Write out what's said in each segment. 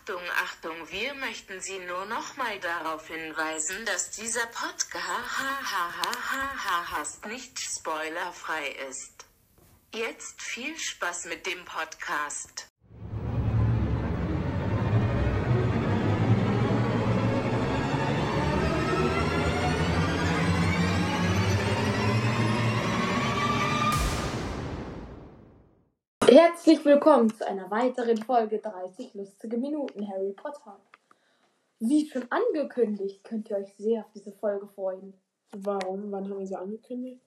Achtung, Achtung, wir möchten Sie nur noch mal darauf hinweisen, dass dieser Podcast nicht spoilerfrei ist. Jetzt viel Spaß mit dem Podcast. Herzlich willkommen zu einer weiteren Folge 30 lustige Minuten Harry Potter. Wie schon angekündigt, könnt ihr euch sehr auf diese Folge freuen. Warum? Wann haben wir sie angekündigt?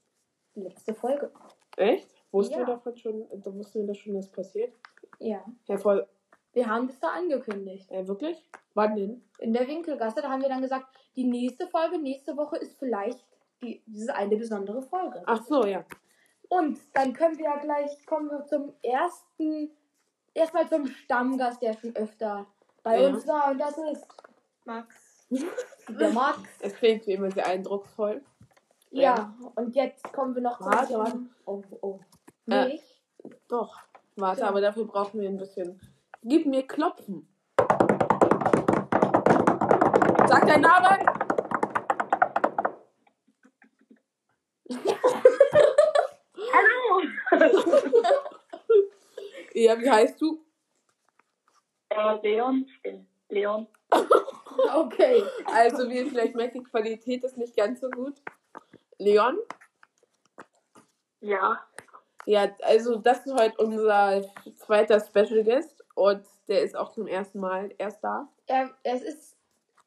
Letzte Folge. Echt? Wussten Ja. wir davon schon, da wussten wir das schon, dass passiert? Ja. Ja, voll. Wir haben das da angekündigt. Äh, wirklich? Wann denn? In der Winkelgasse, da haben wir dann gesagt, die nächste Folge, nächste Woche ist vielleicht die, diese eine besondere Folge. Ach so, ja. Und dann können wir ja gleich, kommen wir zum ersten, erstmal zum Stammgast, der schon öfter bei Ja. uns war. Und das ist Max. Der Max. Es klingt wie immer sehr eindrucksvoll. Ja, und jetzt kommen wir noch Warte, zum... warte. Oh, oh. Äh. Nicht? Doch. Warte, Ja. aber dafür brauchen wir ein bisschen. Gib mir Klopfen. Sag deinen Namen! Ja, wie heißt du? Äh, Leon. Leon. Okay. Also, wie ihr vielleicht merkt, die Qualität ist nicht ganz so gut. Leon? Ja. Ja, also das ist heute unser zweiter Special Guest und der ist auch zum ersten Mal erst da. Er, es ist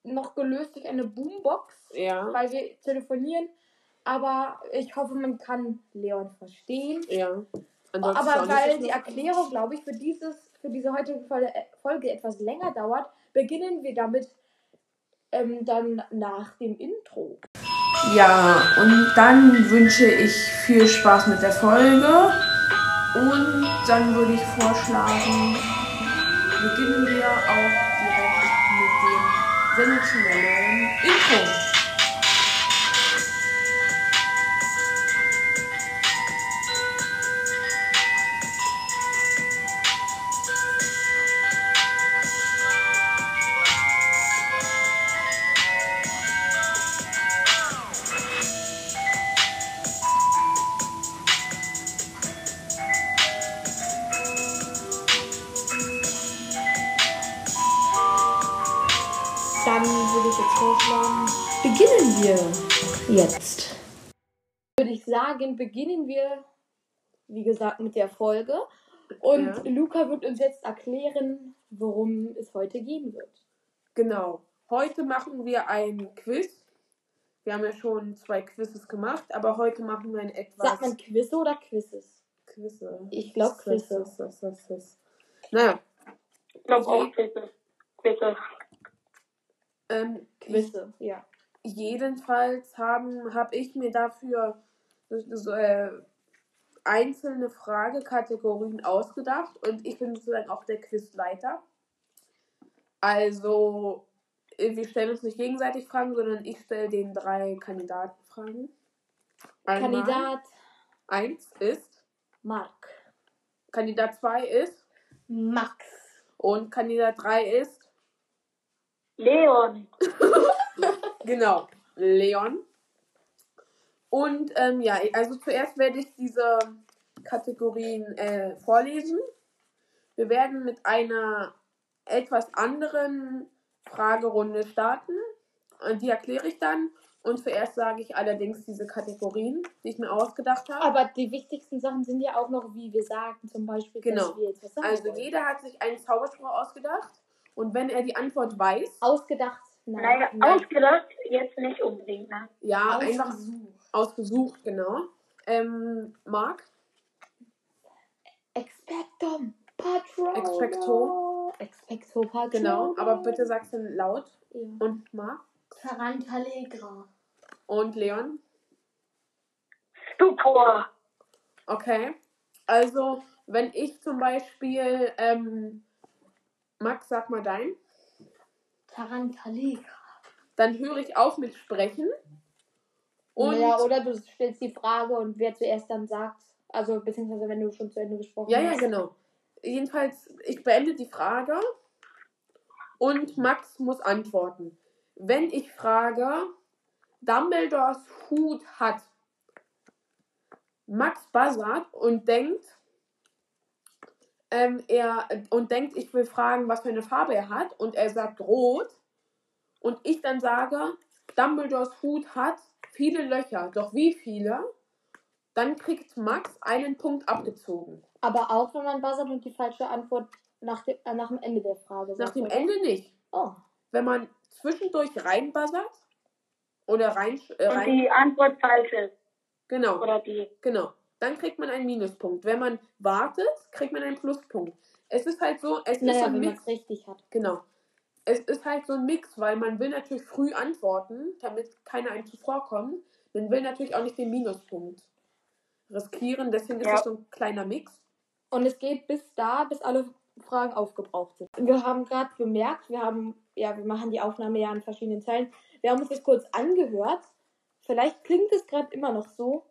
noch gelöst durch eine Boombox, Ja. weil wir telefonieren. Aber ich hoffe, man kann Leon verstehen. Ja. Ansonsten Aber weil die. Erklärung, glaube ich, für, dieses, für diese heutige Folge, Folge etwas länger dauert, beginnen wir damit ähm, dann nach dem Intro. Ja, und dann wünsche ich viel Spaß mit der Folge. Und dann würde ich vorschlagen, beginnen wir auch direkt mit dem sensationellen Intro. Dann würde ich jetzt vorschlagen, beginnen wir jetzt. Würde ich sagen, beginnen wir, wie gesagt, mit der Folge. Und Ja. Luca wird uns jetzt erklären, worum es heute gehen wird. Genau. Heute machen wir ein Quiz. Wir haben ja schon zwei Quizzes gemacht, aber heute machen wir ein etwas. Sagt man Quizze oder Quizzes? Quizze. Ich glaub Quiz, Quizze. Quiz, Quiz, Quiz, Quiz. Naja, Ich glaube auch bitte. Bitte. Ähm, Quizze, ja. jedenfalls haben habe ich mir dafür so, äh, einzelne Fragekategorien ausgedacht und ich bin sozusagen auch der Quizleiter. Also äh, wir stellen uns nicht gegenseitig Fragen, sondern ich stelle den drei Kandidaten Fragen. Einmal Kandidat eins ist, Mark. Kandidat 2 ist Max. und Kandidat 3 ist Leon. Genau, Leon. Und ähm, ja, also zuerst werde ich diese Kategorien äh, vorlesen. Wir werden mit einer etwas anderen Fragerunde starten. Und die erkläre ich dann. Und zuerst sage ich allerdings diese Kategorien, die ich mir ausgedacht habe. Aber die wichtigsten Sachen sind ja auch noch, wie wir sagen, zum Beispiel, Genau. dass wir jetzt was sagen Also wollen. jeder hat sich einen Zauberspruch ausgedacht. Und wenn er die Antwort weiß, Ausgedacht? Nein. Naja, nein. ausgedacht jetzt nicht unbedingt, ne? ja, einfach Ausgesucht. ausgesucht, genau. Ähm, Marc? Expectum Patronum. Expecto. Expecto Patronum. Genau, aber bitte sag's dann laut. Ja. Und Marc? Tarantallegra. Und Leon? Stupor. Okay. Also, wenn ich zum Beispiel, ähm, Max, sag mal dein, Tarantallegra. dann höre ich auf mit Sprechen. Und ja, oder du stellst die Frage und wer zuerst dann sagt, also beziehungsweise wenn du schon zu Ende gesprochen ja, hast. ja, genau. Jedenfalls, ich beende die Frage Und Max muss antworten. Wenn ich frage, Dumbledores Hut hat Max buzzert und denkt, ähm, er und denkt, ich will fragen, was für eine Farbe er hat, und er sagt rot, und ich dann sage, Dumbledores Hut hat viele Löcher, doch wie viele? Dann kriegt Max einen Punkt abgezogen. Aber auch wenn man buzzert und die falsche Antwort nach dem, äh, nach dem Ende der Frage Nach sagt, dem oder? Ende nicht. Oh. Wenn man zwischendurch reinbuzzert oder rein, äh, Und rein die Antwort falsch ist. genau, Oder die. genau, dann kriegt man einen Minuspunkt. Wenn man wartet, kriegt man einen Pluspunkt. Es ist halt so, es ist so Naja, ein Mix. es richtig hat. Genau. Es ist halt so ein Mix, weil man will natürlich früh antworten, damit keiner einem zuvorkommt. Man will natürlich auch nicht den Minuspunkt riskieren, deswegen ist Ja. es so ein kleiner Mix. Und es geht bis da, bis alle Fragen aufgebraucht sind. Wir haben gerade bemerkt, wir haben, ja, wir machen die Aufnahme ja an verschiedenen Teilen. Wir haben uns das kurz angehört. Vielleicht klingt es gerade immer noch so,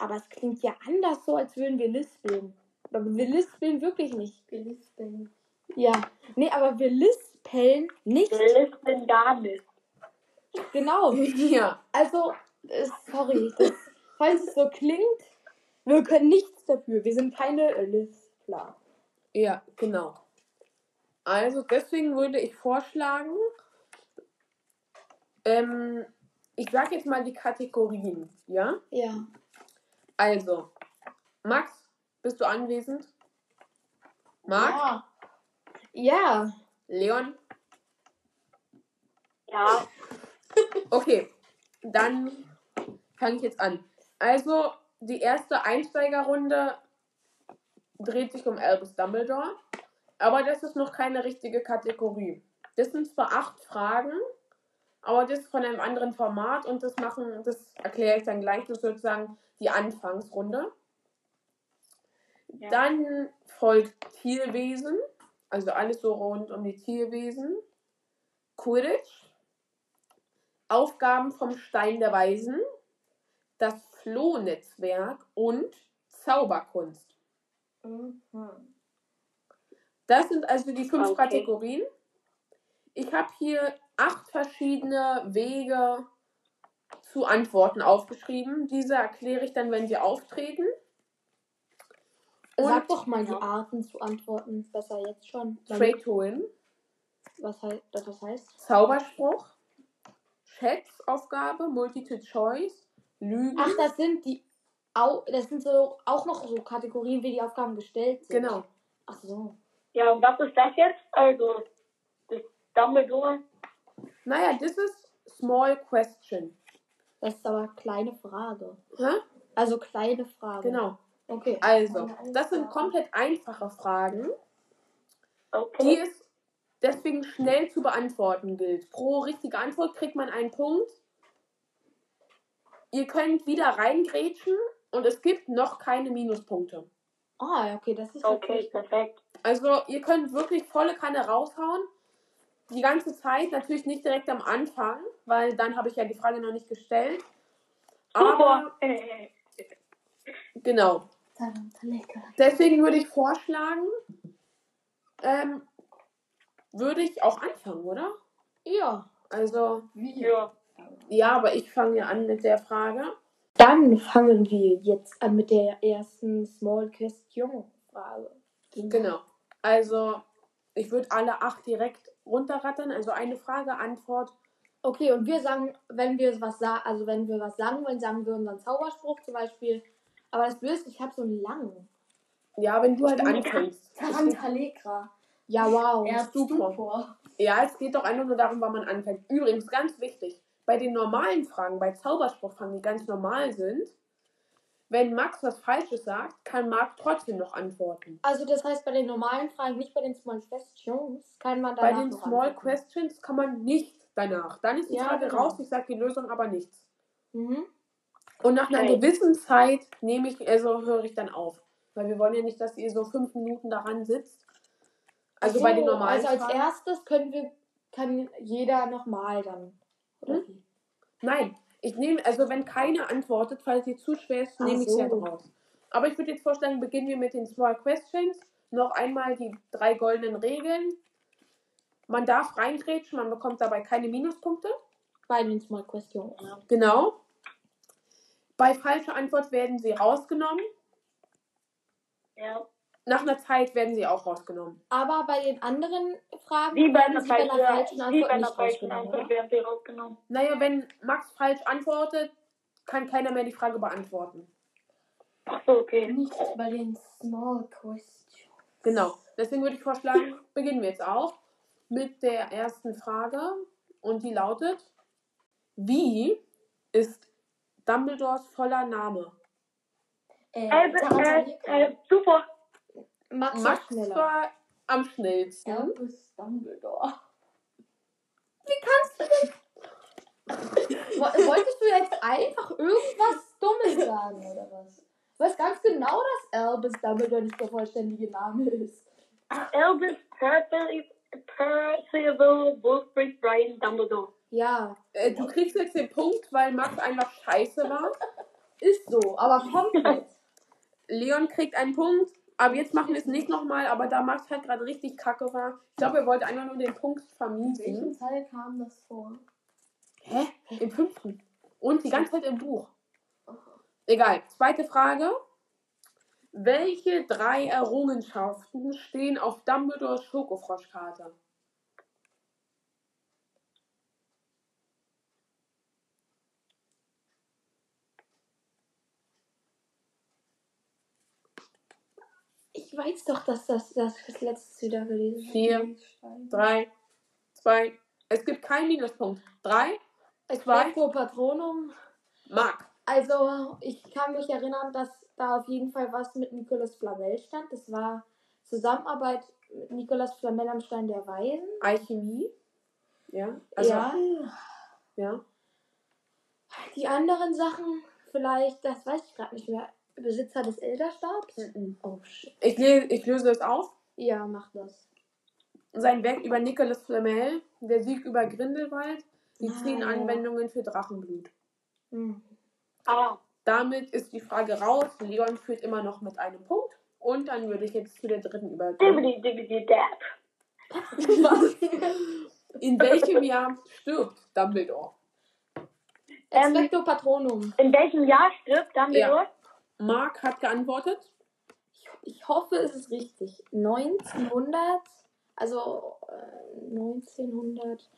aber es klingt ja anders so, als würden wir lispeln. Aber wir lispeln wirklich nicht. Wir lispeln. Ja. Nee, aber wir lispeln nicht. Listen gar nicht. Genau. ja, Also, äh, sorry, das, falls es so klingt, wir können nichts dafür. Wir sind keine äh, Lispler. ja, genau. Also deswegen würde ich vorschlagen, ähm, ich sage jetzt mal die Kategorien, ja? Ja. Also, Max, bist du anwesend? Marc? Ja. Ja. Leon? Ja. Okay, dann fange ich jetzt an. Also, die erste Einsteigerrunde dreht sich um Albus Dumbledore, aber das ist noch keine richtige Kategorie. Das sind zwar acht Fragen, aber das ist von einem anderen Format und das machen, das erkläre ich dann gleich, das sozusagen die Anfangsrunde. Ja. Dann folgt Tierwesen, also alles so rund um die Tierwesen. Quidditch, Aufgaben vom Stein der Weisen, das Flohnetzwerk und Zauberkunst. Mhm. Das sind also die fünf Okay. Kategorien. Ich habe hier acht verschiedene Wege zu Antworten aufgeschrieben. Diese erkläre ich dann, wenn sie auftreten. Sag Und doch mal die Arten zu antworten. Besser jetzt schon. straight to win, Was heißt das? Was heißt? Zauberspruch, Schätzaufgabe, Multiple Choice, Lügen. Ach, das sind die. Au, das sind so auch noch so Kategorien, wie die Aufgaben gestellt sind. Genau. Ach so. Ja, und was ist das jetzt? Also, das Dumbledore. Naja, das ist Small Question. Das ist aber kleine Frage. Hä? Also kleine Frage. Genau. Okay. Also, das sind komplett einfache Fragen, die Okay. es deswegen schnell zu beantworten gilt. Pro richtige Antwort kriegt man einen Punkt. Ihr könnt wieder reingrätschen und es gibt noch keine Minuspunkte. Ah, okay, das ist Okay, perfekt. Also, ihr könnt wirklich volle Kanne raushauen. Die ganze Zeit, natürlich nicht direkt am Anfang, weil dann habe ich ja die Frage noch nicht gestellt. Aber, Super. Äh, genau. Deswegen würde ich vorschlagen, ähm, würde ich auch anfangen, oder? Ja. Also, ja. ja, aber ich fange ja an mit der Frage. Dann fangen wir jetzt an mit der ersten Small Question Frage. Genau. Also, ich würde alle acht direkt runterrattern. Also eine Frage, Antwort. Okay, und wir sagen, wenn wir was sagen, also wenn wir was sagen wollen, sagen wir unseren Zauberspruch zum Beispiel. Aber das Blöde ist, ich habe so einen langen. Ja, wenn du halt anfängst. Tarantalegra. Ja, wow. Er super. Stupor. Ja, es geht doch einfach nur darum, wann man anfängt. Übrigens, ganz wichtig, bei den normalen Fragen, bei Zauberspruchfragen, die ganz normal sind, wenn Max was Falsches sagt, kann Marc trotzdem noch antworten. Also das heißt, bei den normalen Fragen, nicht bei den Small Questions, kann man Bei danach den Small antworten. Questions kann man nicht danach. Dann ist die Ja, Frage genau. raus, ich sage die Lösung aber nichts. Mhm. Und nach einer Okay. gewissen Zeit nehme ich, also höre ich dann auf. Weil wir wollen ja nicht, dass ihr so fünf Minuten daran sitzt. Also Ach bei so, den normalen Also als Fragen. erstes können wir, kann jeder nochmal dann. Hm? Nein, ich nehme, also wenn keiner antwortet, falls sie zu schwer ist, nehme ich so. sie halt raus. Aber ich würde jetzt vorschlagen, beginnen wir mit den Small Questions. Noch einmal die drei goldenen Regeln. Man darf reingrätschen, man bekommt dabei keine Minuspunkte. Bei den Small Questions. Genau. Bei falscher Antwort werden sie rausgenommen. Ja. Nach einer Zeit werden sie auch rausgenommen. Aber bei den anderen Fragen Wie bei werden einer sie bei einer falschen, Antwort bei einer nicht falschen rausgenommen, Antwort werden sie rausgenommen. Naja, wenn Max falsch antwortet, kann keiner mehr die Frage beantworten. Ach so, okay. Nicht bei den Small Questions. Genau. Deswegen würde ich vorschlagen, beginnen wir jetzt auch mit der ersten Frage. Und die lautet: Wie ist Dumbledores voller Name? Äh, Äh, äh, äh, super. Max, Max Max war am schnellsten. Albus Dumbledore. Wo- Wolltest du jetzt einfach irgendwas Dummes sagen, oder was? Du weißt ganz genau, dass Albus Dumbledore nicht der vollständige Name ist. Albus Percival, Percival Wolfric Brian Dumbledore. Ja, Äh, du kriegst jetzt den Punkt, weil Max einfach scheiße war. ist so, aber komplett. Leon kriegt einen Punkt. Aber jetzt machen wir es nicht nochmal, aber da Max halt gerade richtig kacke war. Ich glaube, er wollte einfach nur den Punkt In welchem. Teil kam das vor? Hä? Im fünften. Und die ganze Zeit im Buch. Egal. Zweite Frage. Welche drei Errungenschaften stehen auf Dumbledores Schokofroschkarte? Ich weiß doch, dass das das, das letzte wieder gelesen habe. Vier, drei, zwei. Es gibt keinen Minuspunkt. Drei, zwei, Expecto Patronum. Mark. Also, ich kann mich erinnern, dass da auf jeden Fall was mit Nicolas Flamel stand. Das war Zusammenarbeit mit Nicolas Flamel am Stein der Weisen. Alchemie. Ja. Also, ja. ja. Die anderen Sachen, vielleicht, das weiß ich gerade nicht mehr. Besitzer des Elderstabs? Mhm. Oh shit. Ich, le ich löse es auf. Ja, mach das. Sein Werk über Nicolas Flamel, der Sieg über Grindelwald, die Ah, zehn ja. Anwendungen für Drachenblut. Hm. Ah, Damit ist die Frage raus. Leon führt immer noch mit einem Punkt. Und dann würde ich jetzt zu der dritten übergehen. dab. In welchem Jahr stirbt Dumbledore? Ähm, Expecto Patronum. In welchem Jahr stirbt Dumbledore? Mark hat geantwortet. Ich, ich hoffe, es ist richtig. 1900, also äh, 1900.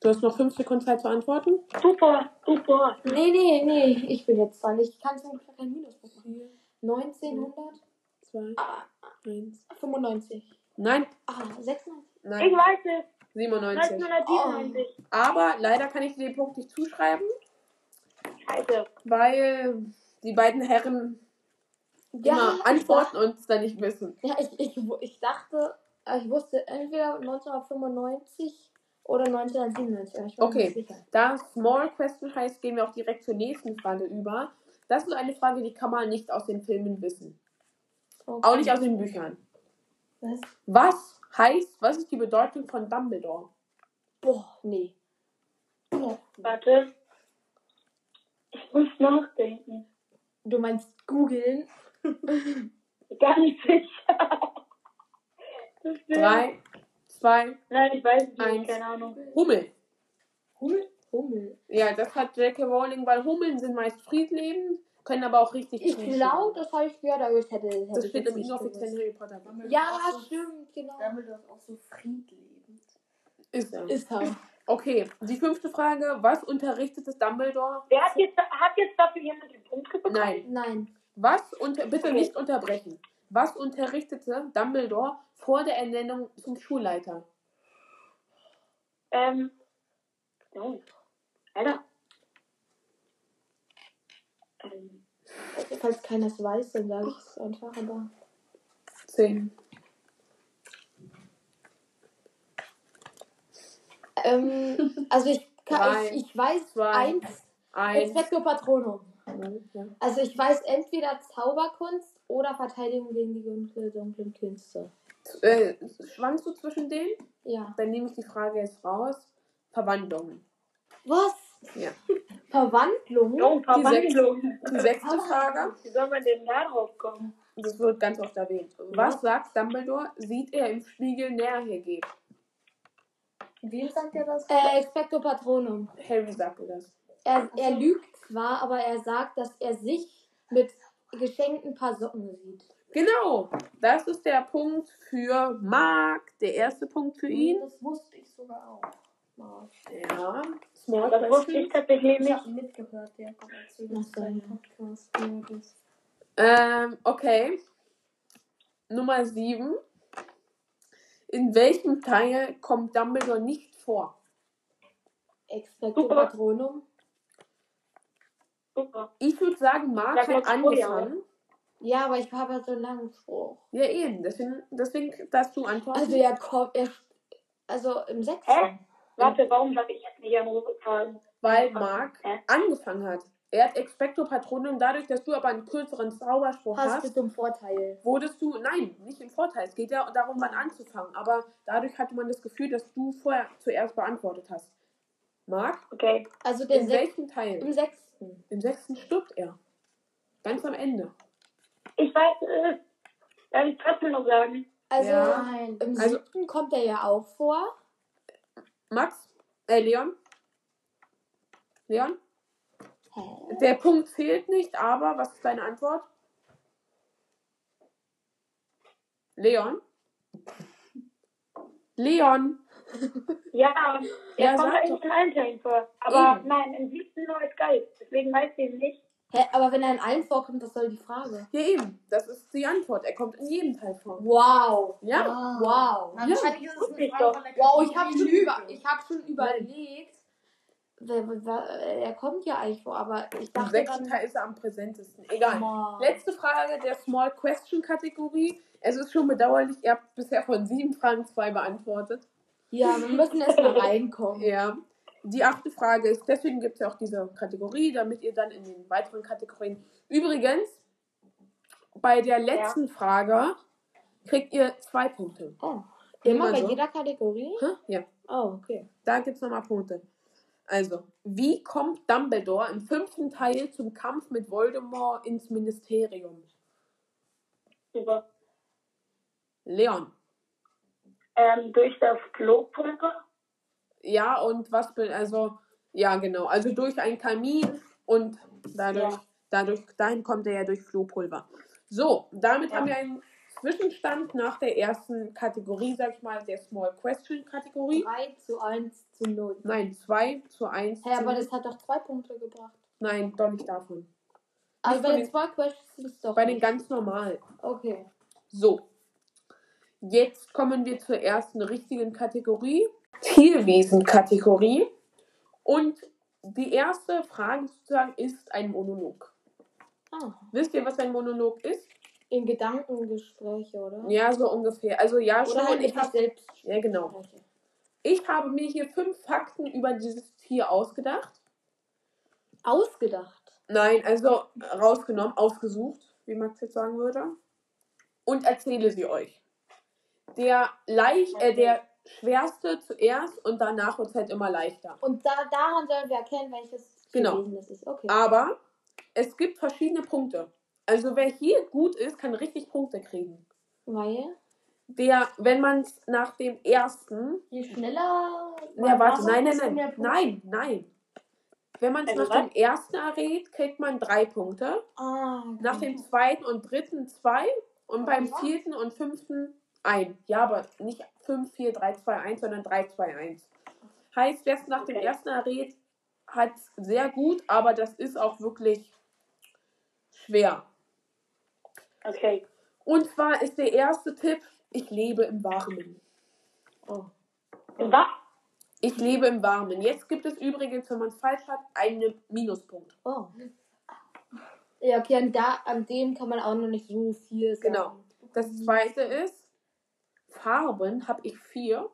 Du hast noch fünf Sekunden Zeit zu antworten. Super, super. Nee, nee, nee, ich bin jetzt dran. Ich kann zum Glück kein Minuspunkt machen. 1995. Zwei, Ah, eins. Nein, Nein, ah, 96. Ich nein, weiß es. 97. 1997. Aber leider kann ich dir den Punkt nicht zuschreiben, Scheiße. weil die beiden Herren immer antworten und es dann nicht wissen. Ja, ich, ich, ich dachte, äh, ich wusste entweder 1995 oder 1997. aber Ich war mir Okay. Da Small Question heißt, gehen wir auch direkt zur nächsten Frage über. Das ist eine Frage, die kann man nicht aus den Filmen wissen. Okay. Auch nicht aus den Büchern. Was? Was heißt, was ist die Bedeutung von Dumbledore? Boah, nee. Warte. Ich muss nachdenken. Du meinst googeln? Gar nicht sicher. Drei, zwei, Nein, ich weiß nicht. Eins. Keine Ahnung. Hummel. Hummel? Hummel. Ja, das hat J.K. Rowling, weil Hummeln sind meist friedlebend, können aber auch richtig Ich glaube, das habe ich gehört, aber ich hätte, hätte Das ich steht im nicht inoffiziellen gewusst. Harry Potter Buch. Ja, stimmt, genau. Dumbledore ist auch so friedlebend. Ist er. Ist er. Okay, die fünfte Frage. Was unterrichtet es Dumbledore? Wer hat jetzt, hat jetzt dafür jemand den Punkt bekommen? Nein. Nein. Was unter bitte nicht unterbrechen. Was unterrichtete Dumbledore vor der Ernennung zum Schulleiter? Ähm. Oh. Alter. Ähm. Falls keiner es weiß, dann sage ich es einfach, aber. Zehn. Ähm, also ich, kann, ich, ich weiß zwei, eins, Eins. Expecto Patronum. Ja. Also ich weiß entweder Zauberkunst oder Verteidigung gegen die dunkle, dunklen Künste. Äh, schwankst du zwischen denen? Ja. Dann nehme ich die Frage jetzt raus. Verwandlung. Was? Ja. Verwandlung? Oh, Verwandlung. Die sechste Frage. Wie soll man denn da drauf kommen? Das wird ganz oft erwähnt. Was sagt Dumbledore? Sieht er im Spiegel Nähe geht? Wem sagt ihr das? Äh, Expecto Patronum. Harry sagte das. Er, er lügt zwar, aber er sagt, dass er sich mit geschenkten paar Socken sieht. Genau, das ist der Punkt für Marc. Der erste Punkt für ihn. Das wusste ich sogar auch. Marc. Ja, Small Das wusste ich tatsächlich Ich nicht. habe mitgehört, ja. Podcast. Ähm, okay. Nummer 7. In welchem Teil kommt Dumbledore nicht vor? Expecto Super. Patronum. Super. Ich würde sagen, Marc hat angefangen. Ja, aber ich habe ja so einen langen Spruch. Ja, eben. Deswegen, deswegen darfst du antworten. Also er kommt, er, also im sechsten. Hä? Warte, warum sage ich jetzt nicht an Rotfaden? weil Marc Hä? angefangen hat. Er hat Expecto Patronum. Dadurch, dass du aber einen kürzeren Zauberspruch Hast hast, du zum Vorteil. wurdest du, nein, nicht im Vorteil. Es geht ja darum, wann anzufangen. Aber dadurch hatte man das Gefühl, dass du vorher zuerst beantwortet hast. Marc, Okay. Also der in sech, welchem Teil? im sechsten. Im sechsten stirbt er. Ganz am Ende. Ich weiß, äh, darf ich trotzdem noch sagen? Also Ja. Nein. im Also- siebten kommt er ja auch vor. Max? Äh, Leon? Leon? Hä? Der Punkt fehlt nicht, aber was ist deine Antwort? Leon? Leon? Ja, Ja, er kommt eigentlich in allen Teilen vor. Aber Eben. nein, im siebten nur als Geist. Deswegen weiß ich nicht. Hä? Aber wenn er in allen vorkommt, das soll die Frage. Ja, eben. Das ist die Antwort. Er kommt in jedem Teil vor. Wow. Ja? Wow. Na, Ja. wahrscheinlich ist es eine ich Frage doch. von der Wow, ich habe Kategorie schon, über, ich hab schon überlegt. Er kommt ja eigentlich vor, aber ich Im dachte sechsten dann. Teil ist er am präsentesten. Egal. Mann. Letzte Frage der Small Question Kategorie. Es ist schon bedauerlich, ihr habt bisher von sieben Fragen zwei beantwortet. Ja, wir müssen erst mal reinkommen. Ja. Die achte Frage ist, deswegen gibt es ja auch diese Kategorie, damit ihr dann in den weiteren Kategorien. Übrigens, bei der letzten Frage kriegt ihr zwei Punkte. Oh. Immer Immer bei so. jeder Kategorie? Hä? Ja, Oh, okay. da gibt es nochmal Punkte. Also, wie kommt Dumbledore im fünften Teil zum Kampf mit Voldemort ins Ministerium? Super. Leon. Ähm, durch das Klopulver. Ja, und was bin, also, ja, genau. Also durch einen Kamin und dadurch, Ja. dadurch, dahin kommt er ja durch Flohpulver. So, damit Ja. haben wir einen Zwischenstand nach der ersten Kategorie, sag ich mal, der Small Question Kategorie. 3 zu 1 zu 0. Nein, 2 zu 1. Hä, aber das hat doch zwei Punkte gebracht. Nein, doch nicht davon. Also bei den den- zwei Questions doch. Bei den nicht. ganz normal. Okay. So. Jetzt kommen wir zur ersten richtigen Kategorie. Tierwesen-Kategorie. Und die erste Frage sozusagen ist ein Monolog. Ah, Wisst ihr, was ein Monolog ist? in Gedankengespräche, oder? Ja, so ungefähr. Also ja, Oder schon. halt ich, mit sich hab, selbst. ja, genau. ich habe mir hier fünf Fakten über dieses Tier ausgedacht. Ausgedacht. Nein, also rausgenommen, ausgesucht, wie Max jetzt sagen würde. Und erzähle sie euch. Der leicht, äh, der schwerste zuerst und danach wird es halt immer leichter. Und da, daran sollen wir erkennen, welches Genau. Das ist. Okay. Aber es gibt verschiedene Punkte. Also wer hier gut ist, kann richtig Punkte kriegen. Weil? Der, wenn man es nach dem ersten Je schneller. Ja, warte, nein, nein, nein, nein, nein. Wenn man es Also nach was? dem ersten errät, kriegt man drei Punkte. Ah, okay. Nach dem zweiten und dritten zwei. Und beim vierten und fünften ein. Ja, aber nicht 5, 4, 3, 2, 1, sondern 3, 2, 1. Heißt, wer es nach dem Okay. ersten errät, hat sehr gut, aber das ist auch wirklich schwer. Okay. Und zwar ist der erste Tipp, ich lebe im Warmen. Oh. Was? Ich lebe im Warmen. Jetzt gibt es übrigens, wenn man es falsch hat, einen Minuspunkt. oh. Ja, okay, an, da, an dem kann man auch noch nicht so viel sagen. Genau. Das zweite ist, Farben habe ich vier.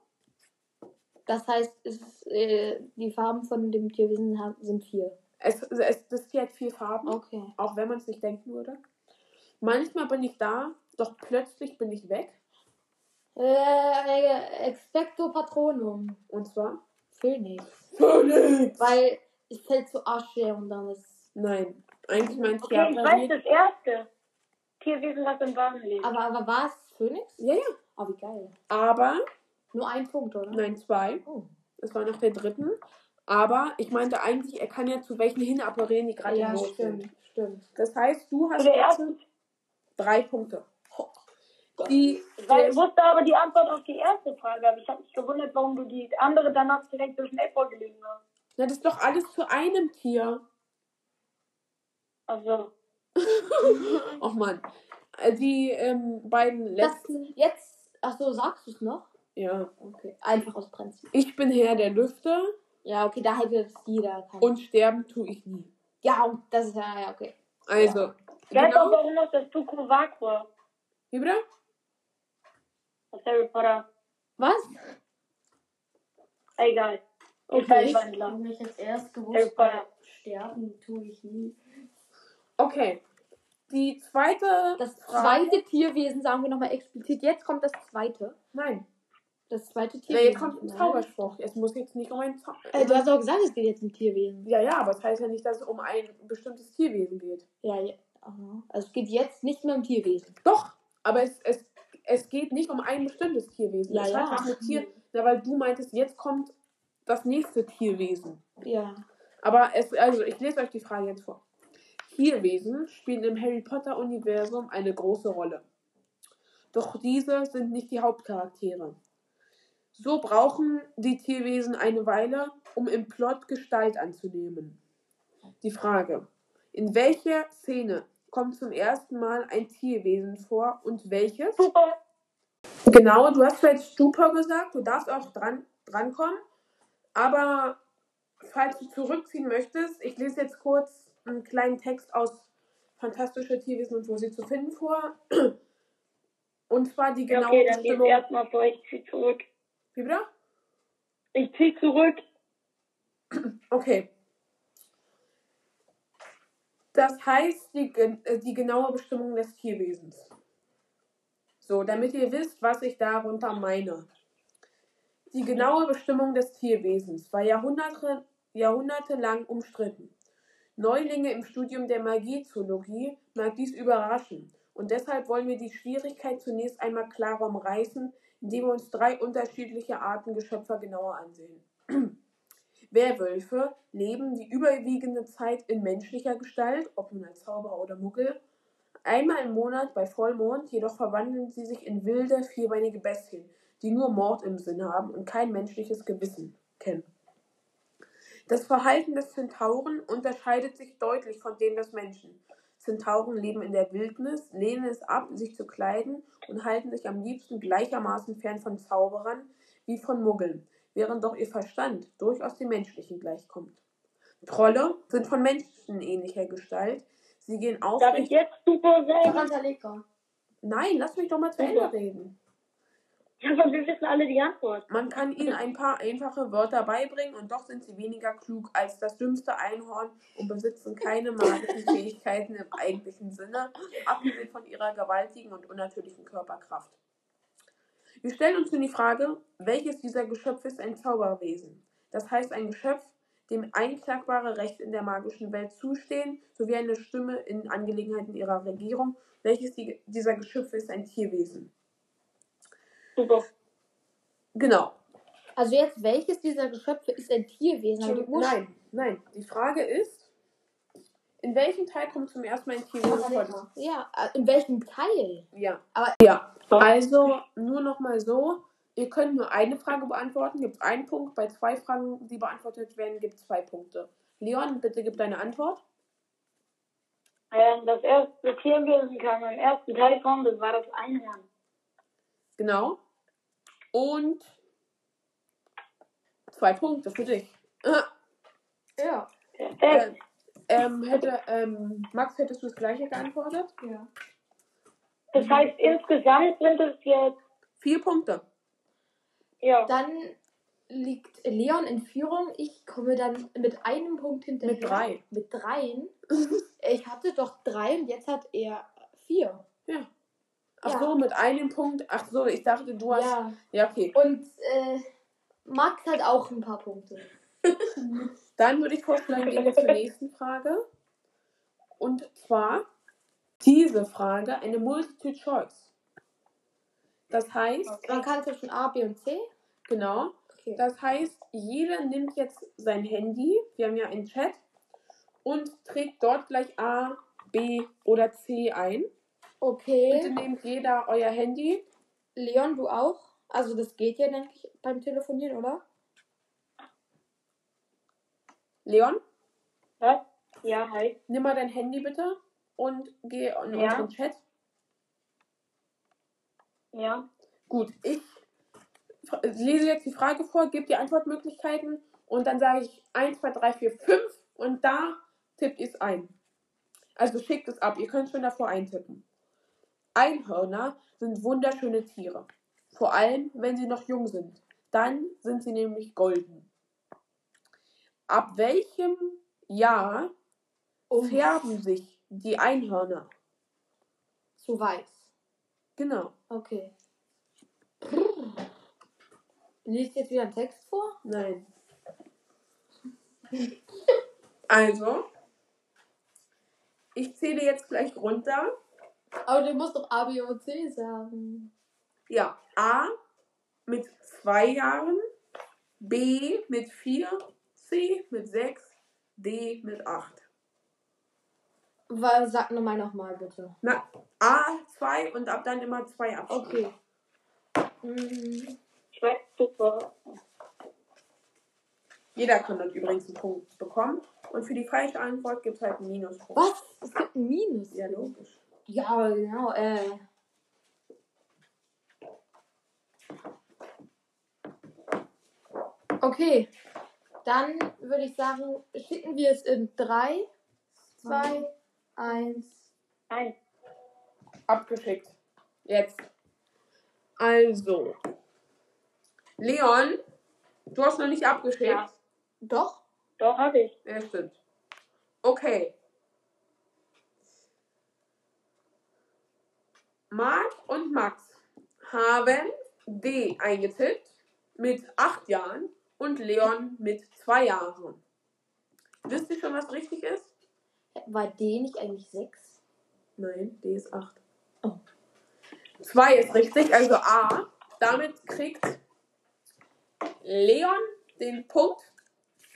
Das heißt, es, ist, äh, die Farben von dem Tierwesen sind vier. Es, es, das Tier hat vier Farben, Okay. auch wenn man es nicht denken würde. Manchmal bin ich da, doch plötzlich bin ich weg. Äh, Expecto Patronum. Und zwar Phönix. Phönix! Weil es fällt zu Asche und dann ist. Nein, eigentlich mein Tier Okay, ich weiß das erste. Tierwesen, das im Warmen lebt. Aber, aber war es Phönix? Ja, ja. Oh, wie geil. Aber Nur ein Punkt, oder? Nein, zwei. Oh. Es war nach der dritten. Aber ich meinte eigentlich, er kann ja zu welchen hin apparieren, die gerade ja, im Lot stimmt, sind. stimmt. Das heißt, du hast ersten. drei Punkte. Die, Weil ich wusste aber die Antwort auf die erste Frage, aber ich habe mich gewundert, warum du die andere danach direkt so schnell vorgelesen hast. na, das ist doch alles zu einem Tier. Also, Och Mann. Äh, Die ähm, beiden Das, letzten. jetzt, ach so, sagst du es noch? Ja. Okay. Einfach aus Prinzip. Ich bin Herr der Lüfte Ja, okay, da hätte das jeder erkannt. und sterben tue ich nie. ja, und das ist ja, ja, okay. Also, ich weiß auch, genau. warum noch das Tuku Vakua Wie bitte? aus Harry Potter. Was? Egal. Ich Okay. weiß Wandler. Hab mich jetzt erst Harry gewusst, Potter. sterben tue ich nie. Okay. Die zweite. Das Frage- zweite Tierwesen, sagen wir nochmal explizit. Jetzt kommt das zweite. Nein. Das zweite Tierwesen. jetzt kommt ein Zauberspruch. Es muss jetzt nicht um ein Zau Äh, du hast auch gesagt, es geht jetzt um Tierwesen. Ja, ja, aber es das heißt ja nicht, dass es um ein bestimmtes Tierwesen geht. Ja, ja. Also es geht jetzt nicht mehr um Tierwesen. Doch, aber es, es, es geht nicht um ein bestimmtes Tierwesen. Ja, es ja. hat mit Tier, na, weil du meintest, jetzt kommt das nächste Tierwesen. Ja. Aber es, also ich lese euch die Frage jetzt vor. Tierwesen spielen im Harry Potter Universum eine große Rolle. Doch diese sind nicht die Hauptcharaktere. So brauchen die Tierwesen eine Weile, um im Plot Gestalt anzunehmen. Die Frage: In welcher Szene kommt zum ersten Mal ein Tierwesen vor und welches? Super. Genau, du hast jetzt Stupa gesagt, du darfst auch dran drankommen. Aber falls du zurückziehen möchtest, ich lese jetzt kurz einen kleinen Text aus Fantastische Tierwesen und wo sie zu finden vor. Und zwar die genaue okay, dann Bestimmung. erstmal vor, ich zieh zurück. Wie bitte? Ich zieh zurück. Okay. Das heißt die, äh, die genaue Bestimmung des Tierwesens. So, damit ihr wisst, was ich darunter meine. Die genaue Bestimmung des Tierwesens war Jahrhunderte, jahrhundertelang umstritten. Neulinge im Studium der Magiezoologie mag dies überraschen. Und deshalb wollen wir die Schwierigkeit zunächst einmal klarer umreißen, indem wir uns drei unterschiedliche Arten Geschöpfer genauer ansehen. Werwölfe leben die überwiegende Zeit in menschlicher Gestalt, ob nun als Zauberer oder Muggel. Einmal im Monat bei Vollmond, jedoch verwandeln sie sich in wilde, vierbeinige Bestien, die nur Mord im Sinn haben und kein menschliches Gewissen kennen. Das Verhalten des Zentauren unterscheidet sich deutlich von dem des Menschen. Zentauren leben in der Wildnis, lehnen es ab, sich zu kleiden und halten sich am liebsten gleichermaßen fern von Zauberern wie von Muggeln, während doch ihr Verstand durchaus dem menschlichen gleichkommt. Trolle sind von menschenähnlicher Gestalt. Sie gehen Darf aufrecht. ich jetzt super sagen? Tarantaleka. Nein, lass mich doch mal zu Ende reden. Aber wir wissen alle die Antwort. Man kann ihnen ein paar einfache Wörter beibringen und doch sind sie weniger klug als das dümmste Einhorn und besitzen keine magischen Fähigkeiten im eigentlichen Sinne, abgesehen von ihrer gewaltigen und unnatürlichen Körperkraft. Wir stellen uns nun die Frage, welches dieser Geschöpfe ist ein Zauberwesen? Das heißt ein Geschöpf, dem einklagbare Rechte in der magischen Welt zustehen, sowie eine Stimme in Angelegenheiten ihrer Regierung. Welches die, dieser Geschöpfe ist ein Tierwesen? Super. Genau. Also jetzt, welches dieser Geschöpfe ist ein Tierwesen? Die Ur- Nein, nein. Die Frage ist, in welchem Teil kommt zum ersten Mal ein Tierwesen vor? Ja, äh, in welchem Teil? Ja. Aber- ja. Also nur noch mal so. Ihr könnt nur eine Frage beantworten, gibt einen Punkt. Bei zwei Fragen, die beantwortet werden, gibt es zwei Punkte. Leon, bitte gib deine Antwort. Ähm, das erste Tierwesen kam im ersten Teil kommen, das war das Einhorn. Genau. Und zwei Punkte für dich. Ja. Perfekt. Ähm, hätte, ähm, Max, hättest du das gleiche geantwortet? Ja. Das heißt, insgesamt sind es jetzt, Vier Punkte. ja, Dann liegt Leon in Führung. Ich komme dann mit einem Punkt hinterher. Mit drei. Mit dreien. ich hatte doch drei und jetzt hat er vier. Ja. Ach Ja. so, mit einem Punkt. Ach so, ich dachte, du hast. Ja. ja okay. Und äh, Max hat auch ein paar Punkte. Dann würde ich vorschlagen, gehen wir zur nächsten Frage. Und zwar diese Frage eine Multiple Choice. Das heißt, Man kann zwischen A, B und C. Genau. Okay. Das heißt, jeder nimmt jetzt sein Handy, wir haben ja einen Chat, und trägt dort gleich A, B oder C ein. Bitte Okay. nehmt jeder euer Handy. Leon, du auch? Also das geht ja, denke ich, beim Telefonieren, oder? Leon, Was? Ja, hi. nimm mal dein Handy bitte und geh in Ja. unseren Chat. Ja. Gut, ich lese jetzt die Frage vor, gebe die Antwortmöglichkeiten und dann sage ich 1, 2, 3, 4, 5 und da tippt ihr es ein. Also schickt es ab, ihr könnt schon davor eintippen. Einhörner sind wunderschöne Tiere. Vor allem, wenn sie noch jung sind. Dann sind sie nämlich golden. Ab welchem Jahr färben sich die Einhörner? Zu weiß. Genau. Okay. Liest jetzt wieder einen Text vor? Nein. Also, ich zähle jetzt gleich runter. Aber du musst doch A, B und C sagen. Ja, A mit zwei Jahren, B mit vier, C mit sechs, D mit acht. Weil, sag nochmal nochmal bitte. Na, A zwei und ab dann immer zwei Abschnitte. Okay. Mm, Schmeckt super. Jeder kann dort übrigens einen Punkt bekommen. Und für die falsche Antwort gibt es halt einen Minuspunkt. Was? Es gibt ein Minus. Ja, logisch. Ja, genau, äh. Okay, dann würde ich sagen, schicken wir es in 3, 2, 1. Nein. Abgeschickt. Jetzt. Also. Leon, du hast noch nicht abgeschickt. Ja. Doch? Doch, hab ich. Ja, stimmt. Okay. Marc und Max haben D eingetippt mit acht Jahren und Leon mit zwei Jahren. Wisst ihr schon, was richtig ist? War D nicht eigentlich 6? Nein, D ist 8. Oh. 2 ist richtig, also A. Damit kriegt Leon den Punkt.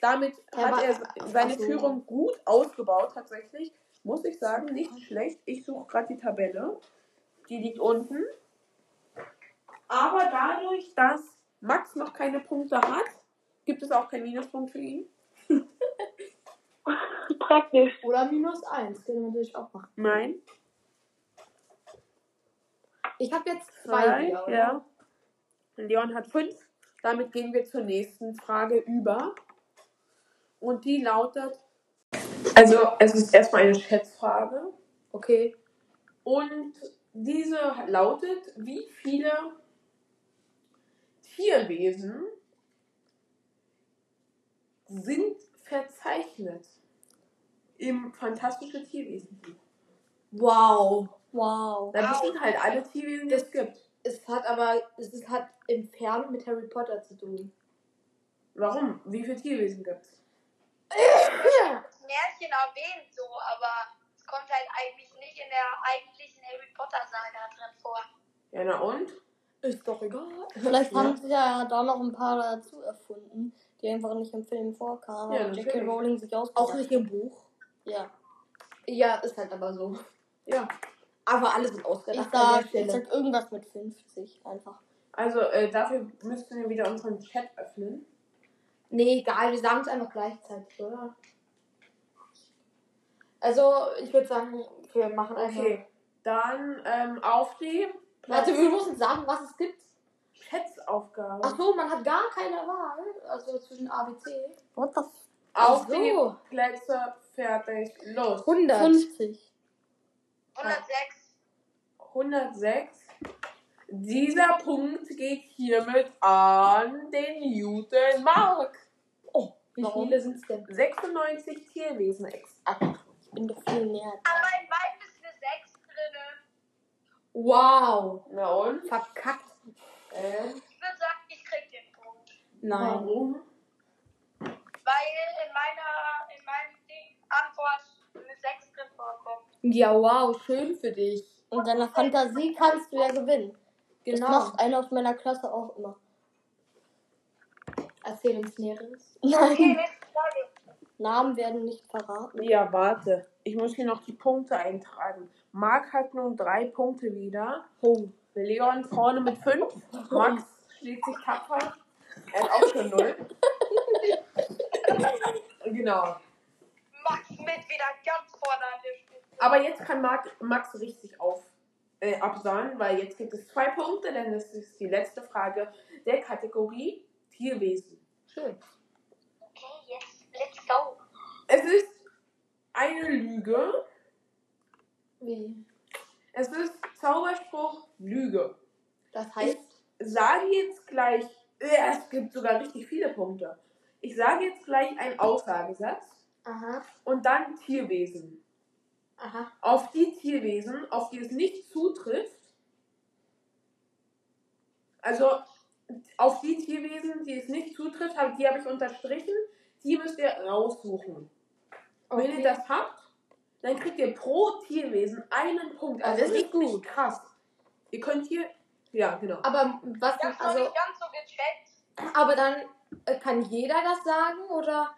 Damit Ja, hat er seine so. Führung gut ausgebaut, tatsächlich. Muss ich sagen, nicht schlecht. Ich suche gerade die Tabelle. Die liegt unten. Aber dadurch, dass Max noch keine Punkte hat, gibt es auch keinen Minuspunkt für ihn. Praktisch. Oder minus 1, können wir natürlich auch machen. Nein. Ich habe jetzt zwei Zwei, wieder, ja. Leon hat fünf. Damit gehen wir zur nächsten Frage über. Und die lautet. Also, es ist erstmal eine Schätzfrage. Okay. Und diese lautet: Wie viele Tierwesen sind verzeichnet im Fantastische Tierwesen? Wow. Wow. Das sind halt alle Tierwesen, die es gibt. Es hat aber, es ist, hat entfernt mit Harry Potter zu tun. Warum? Wie viele Tierwesen gibt es? Märchen erwähnt so, aber kommt halt eigentlich nicht in der eigentlichen Harry Potter Saga drin vor. Ja, na und? Ist doch egal. Vielleicht Ja. haben sie ja da noch ein paar dazu erfunden, die einfach nicht im Film vorkamen. Ja, aber J.K. Rowling sich ausgedacht Auch nicht im Buch. Ja. Ja, ist halt aber so. Ja. Aber alles wird Ich ausgedacht. an sag, der ich sag irgendwas mit 50 einfach. Also äh, dafür müssten wir wieder unseren Chat öffnen. Nee, egal, wir sagen es einfach gleichzeitig, oder? Also, ich würde sagen, wir machen einfach. Okay. Dann ähm, auf die Warte, wir müssen sagen, was es gibt. Schätzaufgabe. Ach so, man hat gar keine Wahl. Also zwischen A, B, C. What the f auf so. die Plätze, fertig, los. 100. 50. 106. 106. Dieser Punkt geht hiermit an den Newton Mark. Oh, wie Warum? viele sind es denn? 96 Tierwesen exakt. Ich bin doch viel näher. Aber in beiden ist eine 6 drin. Wow. Na und? Verkackt. Äh, Ich würde sagen, ich krieg den Punkt. Nein. warum? Weil in meiner, in meinem Ding Antwort eine 6 drin vorkommt. Ja, wow, schön für dich. Und deiner Fantasie kannst du ja gewinnen. Das Genau. macht einer aus meiner Klasse auch immer. erzähl uns Näheres. Okay, Nein, nächste Frage. Namen werden nicht verraten. Ja, warte. Ich muss hier noch die Punkte eintragen. Marc hat nun drei Punkte wieder. Oh. Leon vorne mit fünf. Max schlägt sich tapfer. Er hat auch schon null. genau. Max mit wieder ganz vorne an der Spitze. Aber jetzt kann Marc, Max richtig auf, äh, absahnen, weil jetzt gibt es zwei Punkte, denn das ist die letzte Frage der Kategorie Tierwesen. Schön. Okay, jetzt let's go. Es ist eine Lüge. Wie? Es ist Zauberspruch Lüge. Das heißt, sage jetzt gleich, äh, es gibt sogar richtig viele Punkte. Ich sage jetzt gleich einen Aussagesatz aha, und dann Tierwesen. aha. Auf die Tierwesen, auf die es nicht zutrifft, also auf die Tierwesen, die es nicht zutrifft, die habe ich unterstrichen, die müsst ihr raussuchen. Wenn ihr das habt, dann kriegt ihr pro Tierwesen einen Punkt. Ah, Also das ist richtig gut. krass. Ihr könnt hier, ja genau. Aber was, Ich hab's noch also, nicht ganz so gecheckt. aber dann äh, kann jeder das sagen oder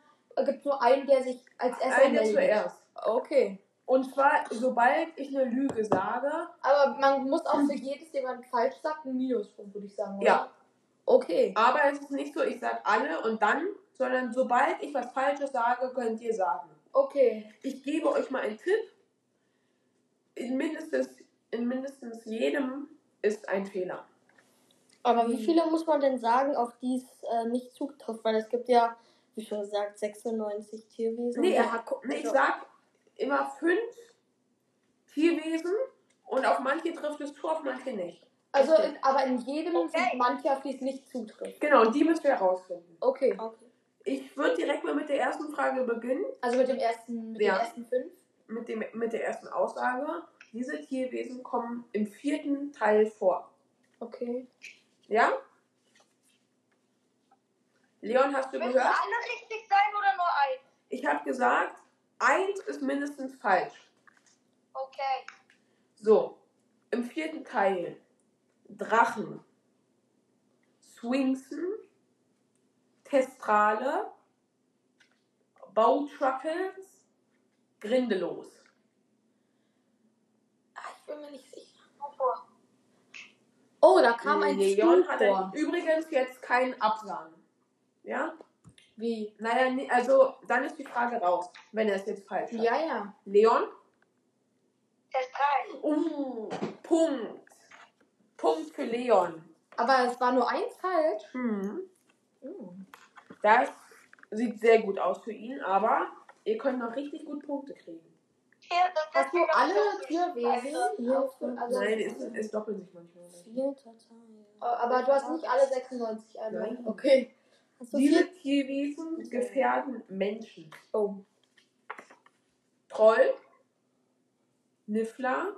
gibt es nur einen, der sich als erster Eine meldet? zuerst. Okay. Und zwar, sobald ich eine Lüge sage, Aber man muss auch für jedes, den man falsch sagt, einen Minuspunkt, würde ich sagen, oder? Ja. Okay. aber es ist nicht so, ich sage alle und dann, sondern sobald ich was Falsches sage, könnt ihr sagen. Okay. Ich gebe euch mal einen Tipp. In mindestens, in mindestens jedem ist ein Fehler. Aber wie viele muss man denn sagen, auf die es äh, nicht zutrifft? Weil es gibt ja, wie schon gesagt, 96 Tierwesen. Nee, Ja, guck, nee ich also- sag immer fünf Tierwesen und auf manche trifft es zu, auf manche nicht. Also, in, aber in jedem Okay. sind manche, auf die es nicht zutrifft. Genau, und die müsst ihr herausfinden. Okay. Okay. Ich würde direkt mal mit der ersten Frage beginnen. Also mit dem ersten, mit Ja. den ersten fünf. mit, dem, mit der ersten Aussage. Diese Tierwesen kommen im vierten Teil vor. Okay. Ja? Leon, hast du Müssen gehört? alle richtig sein oder nur eins? Ich habe gesagt, eins ist mindestens falsch. Okay. So, im vierten Teil Drachen, Swingsen, Testrale, Bautruckles, Grindelos. Ah, ich bin mir nicht sicher. Oh, da kam ein Leon Stuhl hat vor. übrigens jetzt keinen Absagen. Ja? Wie? Naja, also dann ist die Frage raus, wenn er es jetzt falsch hat. Ja, ja. Leon? 3. Uh, Punkt. Punkt für Leon. Aber es war nur eins falsch. Hm. Hm. Das sieht sehr gut aus für ihn, aber ihr könnt noch richtig gut Punkte kriegen. Das Hast du alle Tierwesen? gespeichert. aufge- Also, Nein, es, es doppelt sich manchmal. Vierter Teil. aber du hast nicht alle 96 einmal. Nein. Okay. Hast du Diese vier? Tierwesen gefährden Menschen. Oh. Troll, Niffler,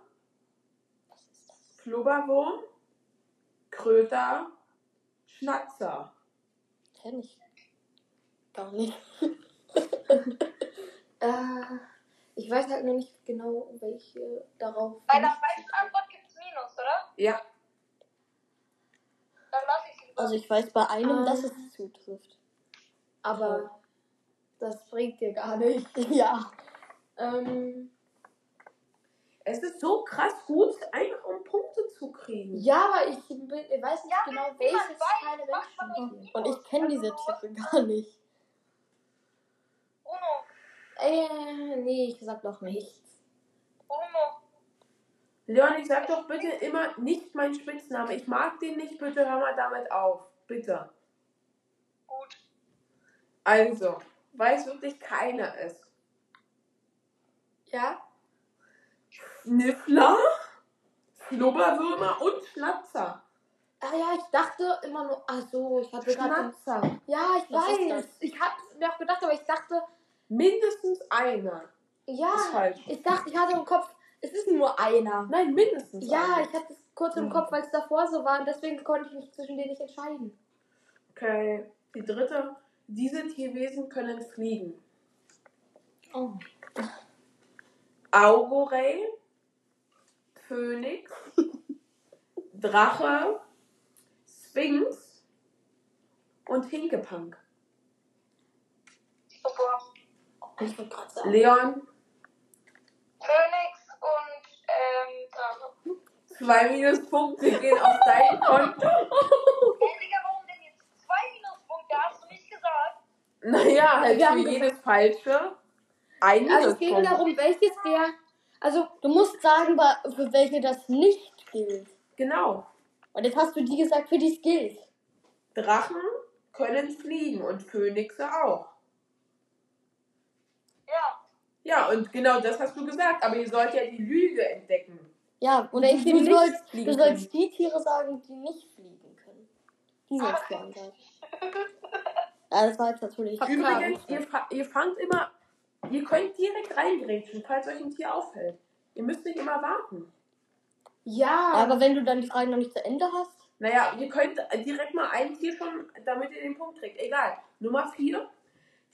Flubberwurm, Kröter, Schnatzer. Kenn ich. Gar nicht. Äh, ich weiß halt nur nicht genau, welche darauf. Bei der falschen Antwort gibt es Minus, oder? Ja, Dann lass ich lieber. Also ich weiß bei einem, Ah. dass es zutrifft. Aber das bringt dir gar nicht. Ja. Ähm, es ist so krass gut, einfach um Punkte zu kriegen. ja, aber ich, bin, ich weiß nicht Ja, genau, welches keine Menschen. Und ich kenne diese Tiere gar nicht. Äh, nee, ich sag doch nichts. Bruno. Leon, ich sag doch bitte immer nicht mein Spitzname. Ich mag den nicht, bitte hör mal damit auf. Bitte. Gut. Also, weil es wirklich keiner ist. Ja? Niffler, Flubberwürmer und Schnatzer. Ah ja, ich dachte immer nur. Ach so, ich hatte gerade. Schnatzer. Ja, ich Was weiß. Ich hab mir auch gedacht, aber ich dachte. Mindestens einer Ja, ist falsch. ich dachte, ich hatte im Kopf. Es ist nur einer. Nein, mindestens Ja, einer. ich hatte es kurz im. Kopf, weil es davor so war und deswegen konnte ich mich zwischen denen nicht entscheiden. Okay, die dritte. Diese Tierwesen können fliegen. Oh. Augurey, Phönix, Drache, Sphinx und Hinkepunk. Ich wollte gerade sagen. Leon, Phoenix und ähm, Drache. zwei Minuspunkte gehen auf dein Konto. Hey, Digga, warum denn jetzt zwei Minuspunkte? Hast du nicht gesagt? Naja, halt Wir für haben jedes Falsche ein Also es ging Minuspunkt. darum, welches der. Also, Du musst sagen, wa- für welche das nicht gilt. Genau. Und jetzt hast du die gesagt, für die es gilt. Drachen können fliegen und Phönixe auch. Ja. Und genau das hast du gesagt, aber ihr sollt ja die Lüge entdecken. Ja, oder ich, die du, sollst, fliegen du sollst die Tiere sagen, die nicht fliegen können. Die sollst du ansagen. Ja, das war jetzt natürlich. Übrigens, ihr, ihr fangt immer, ihr könnt direkt reingrätschen, falls euch ein Tier auffällt. Ihr müsst nicht immer warten. ja. Aber wenn du dann die Frage noch nicht zu Ende hast, Naja, ihr könnt direkt mal ein Tier schon, damit ihr den Punkt kriegt. Egal. Nummer vier.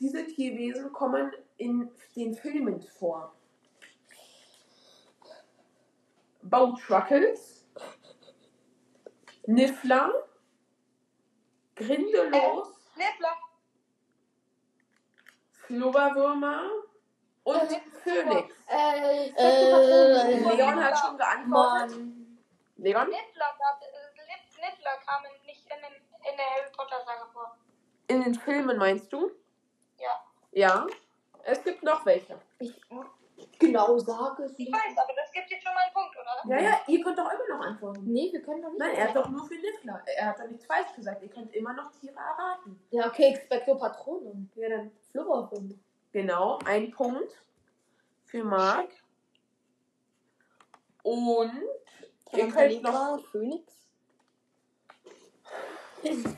Diese Tierwesen kommen in den Filmen vor. Bautruckles, Niffler, Grindelos, Nippler. Flubberwürmer und Phönix. Äh, Äh, Leon hat schon geantwortet. Mann. Leon? Nippler, gab- äh, Nippler kamen nicht in, den, in der Harry Potter Saga vor. In den Filmen meinst du? Ja. Es gibt noch welche. Genau, sag es Ich weiß, aber das gibt jetzt schon mal einen Punkt, oder? Ja, ja, ihr könnt doch immer noch antworten. Nee, wir können doch nicht. Nein, er hat doch nur für Niffler. Er hat doch nichts falsch gesagt. Ihr könnt immer noch Tiere erraten. Ja, okay, Expecto Patronum. Ja, dann. Flubberwürmer. Genau, ein Punkt für Marc. Und ihr könnt noch. Tarantalika, Phönix. Kannst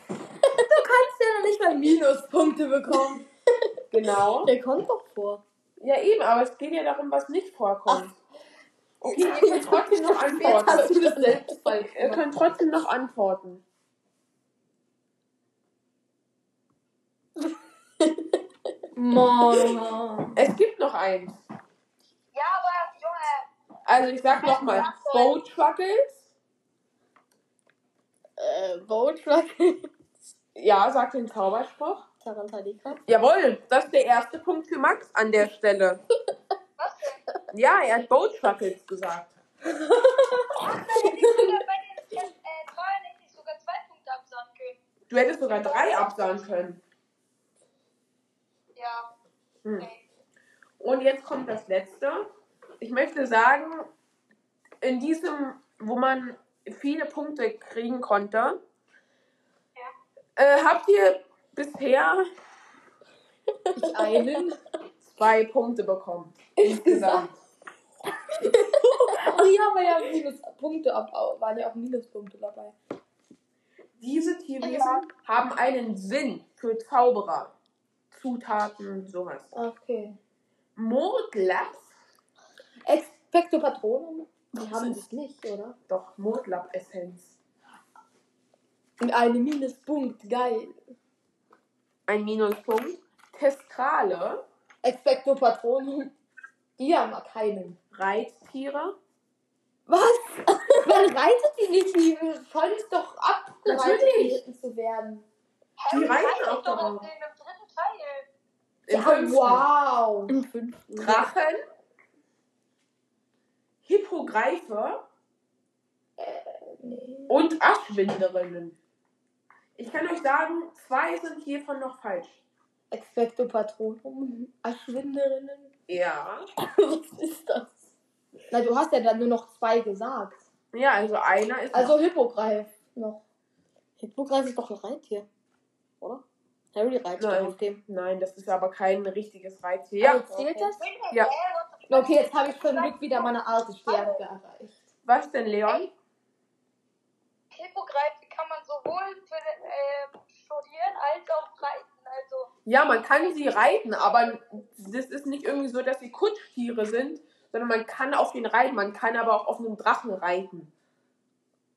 ja noch nicht mal Minuspunkte bekommen. Genau. Der kommt doch vor. Ja, eben, aber es geht ja darum, was nicht vorkommt. Okay, ihr könnt trotzdem noch antworten. Ihr könnt trotzdem noch antworten. Mann. Es gibt noch eins. Ja, aber Junge, Also ich sag nochmal. Bowtruckles. Äh, Boatruck. Ja, sagt den Zauberspruch. Tarantalika. Jawohl, das ist der erste Punkt für Max an der Stelle. was denn? Ja, er hat gesagt. Punkte absagen können. Du hättest sogar drei absagen können. Ja. Hm. Und jetzt kommt das letzte. Ich möchte sagen, in diesem, wo man viele Punkte kriegen konnte, äh, habt ihr bisher Ich einen. zwei Punkte bekommen. Insgesamt. Ach ja, aber ja, Minuspunkte waren ja auch Minuspunkte dabei. Diese Tierwesen haben einen Sinn für Zauberer. Zutaten, sowas. Okay. Mordlaps, Expecto Patronum? Die haben das nicht, oder? doch Mordlap-Essenz. Und eine Minuspunkt, geil. Ein Minuspunkt. Testrale, Expecto Patronum? Die haben keinen. Reittiere, Was? Man reitet die nicht, die scheuen es doch ab, Natürlich. geritten zu werden. Harry reiten reitet auch doch in dem dritten Teil. im Ja, fünften. wow. Im fünften. Drachen, Hippogreife Nee. und Aschwinderinnen. Ich kann euch sagen, zwei sind hiervon noch falsch. Expecto Patronum? Aschwinderinnen? Ja. Was ist das? Na, du hast ja dann nur noch zwei gesagt. Ja, also einer ist. Also Hippogreif noch. Hippogreif ist doch ein Reittier. Oder? Harry reitet Nein. auf dem. Nein, das ist aber kein richtiges Reittier. Ja. Also zählt das? Ja. Okay, jetzt habe ich zum Glück wieder meine Artestärke erreicht. Was denn, Leon? Man sowohl für, äh, studieren als auch reiten. Also, Ja, man kann sie reiten, aber das ist nicht irgendwie so, dass sie Kutschtiere sind, sondern man kann auf den reiten. Man kann aber auch auf einem Drachen reiten.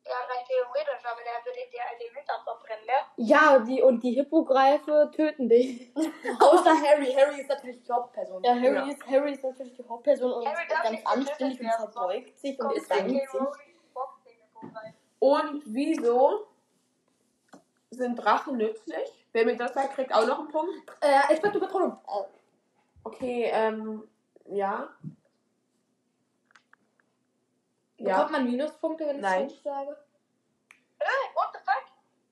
ja, rein theoretisch, aber der würde dir halt den Hintern verbrennen, ne? Ja, die und die Hippogreife töten dich. Außer Harry. Harry ist natürlich die Hauptperson. Ja, Harry, Ja. Ist, Harry ist natürlich die Hauptperson und Harry darf ganz anständig und verbeugt sich und ist Hippogreif. Und wieso sind Drachen nützlich? Wer mir das sagt, kriegt auch noch einen Punkt. Äh, Expecto Patronum. Okay, ähm, ja. Ja. Bekommt man Minuspunkte, wenn ich Nein. falsch sage? Hey, what the fuck?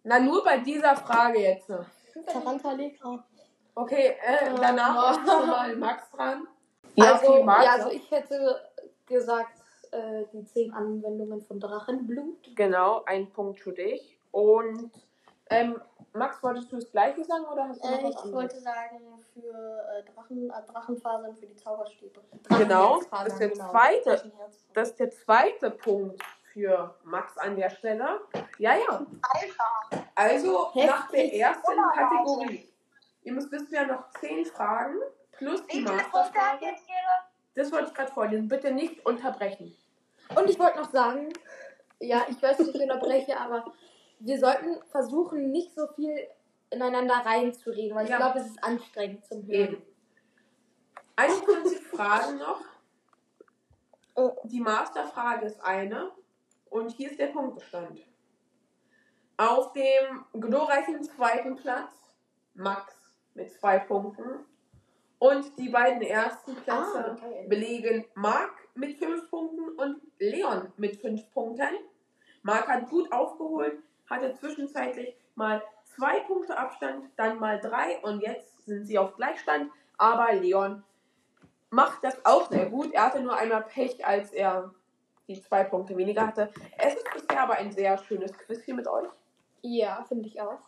Na, nur bei dieser Frage jetzt. Tarantalegra. Okay, äh, Ja. danach ist schon mal Max dran. also, okay, Max. ja, also ich hätte gesagt, äh, die zehn Anwendungen von Drachenblut. Genau, ein Punkt für dich. Und ähm, Max, wolltest du das gleiche sagen oder hast du noch Äh, was ich anderes? wollte sagen, für äh, Drachen, äh, Drachenfasern für die Zauberstäbe. Genau, das ist der genau. zweite. Drachenherzfasern. Das ist der zweite Punkt für Max an der Stelle. Ja, ja. Alter. Also Heftig. nach der ersten. Kategorie. Ihr müsst wissen, wir haben noch zehn Fragen plus die Masterfrage. Das wollte ich gerade vorlesen. Bitte nicht unterbrechen. Und ich wollte noch sagen, ja, ich weiß nicht, ich unterbreche, aber wir sollten versuchen, nicht so viel ineinander reinzureden, weil ich Ja. glaube, es ist anstrengend zum Hören. Eben. 51 Fragen noch. Oh. Die Masterfrage ist eine. Und hier ist der Punktestand. Auf dem glorreichen zweiten Platz Max mit zwei Punkten. Und die beiden ersten Plätze Ah, geil. belegen Marc mit fünf Punkten und Leon mit fünf Punkten. Marc hat gut aufgeholt, hatte zwischenzeitlich mal zwei Punkte Abstand, dann mal drei und jetzt sind sie auf Gleichstand. Aber Leon macht das auch sehr gut. Er hatte nur einmal Pech, als er die zwei Punkte weniger hatte. Es ist bisher aber ein sehr schönes Quiz hier mit euch. Ja, finde ich auch.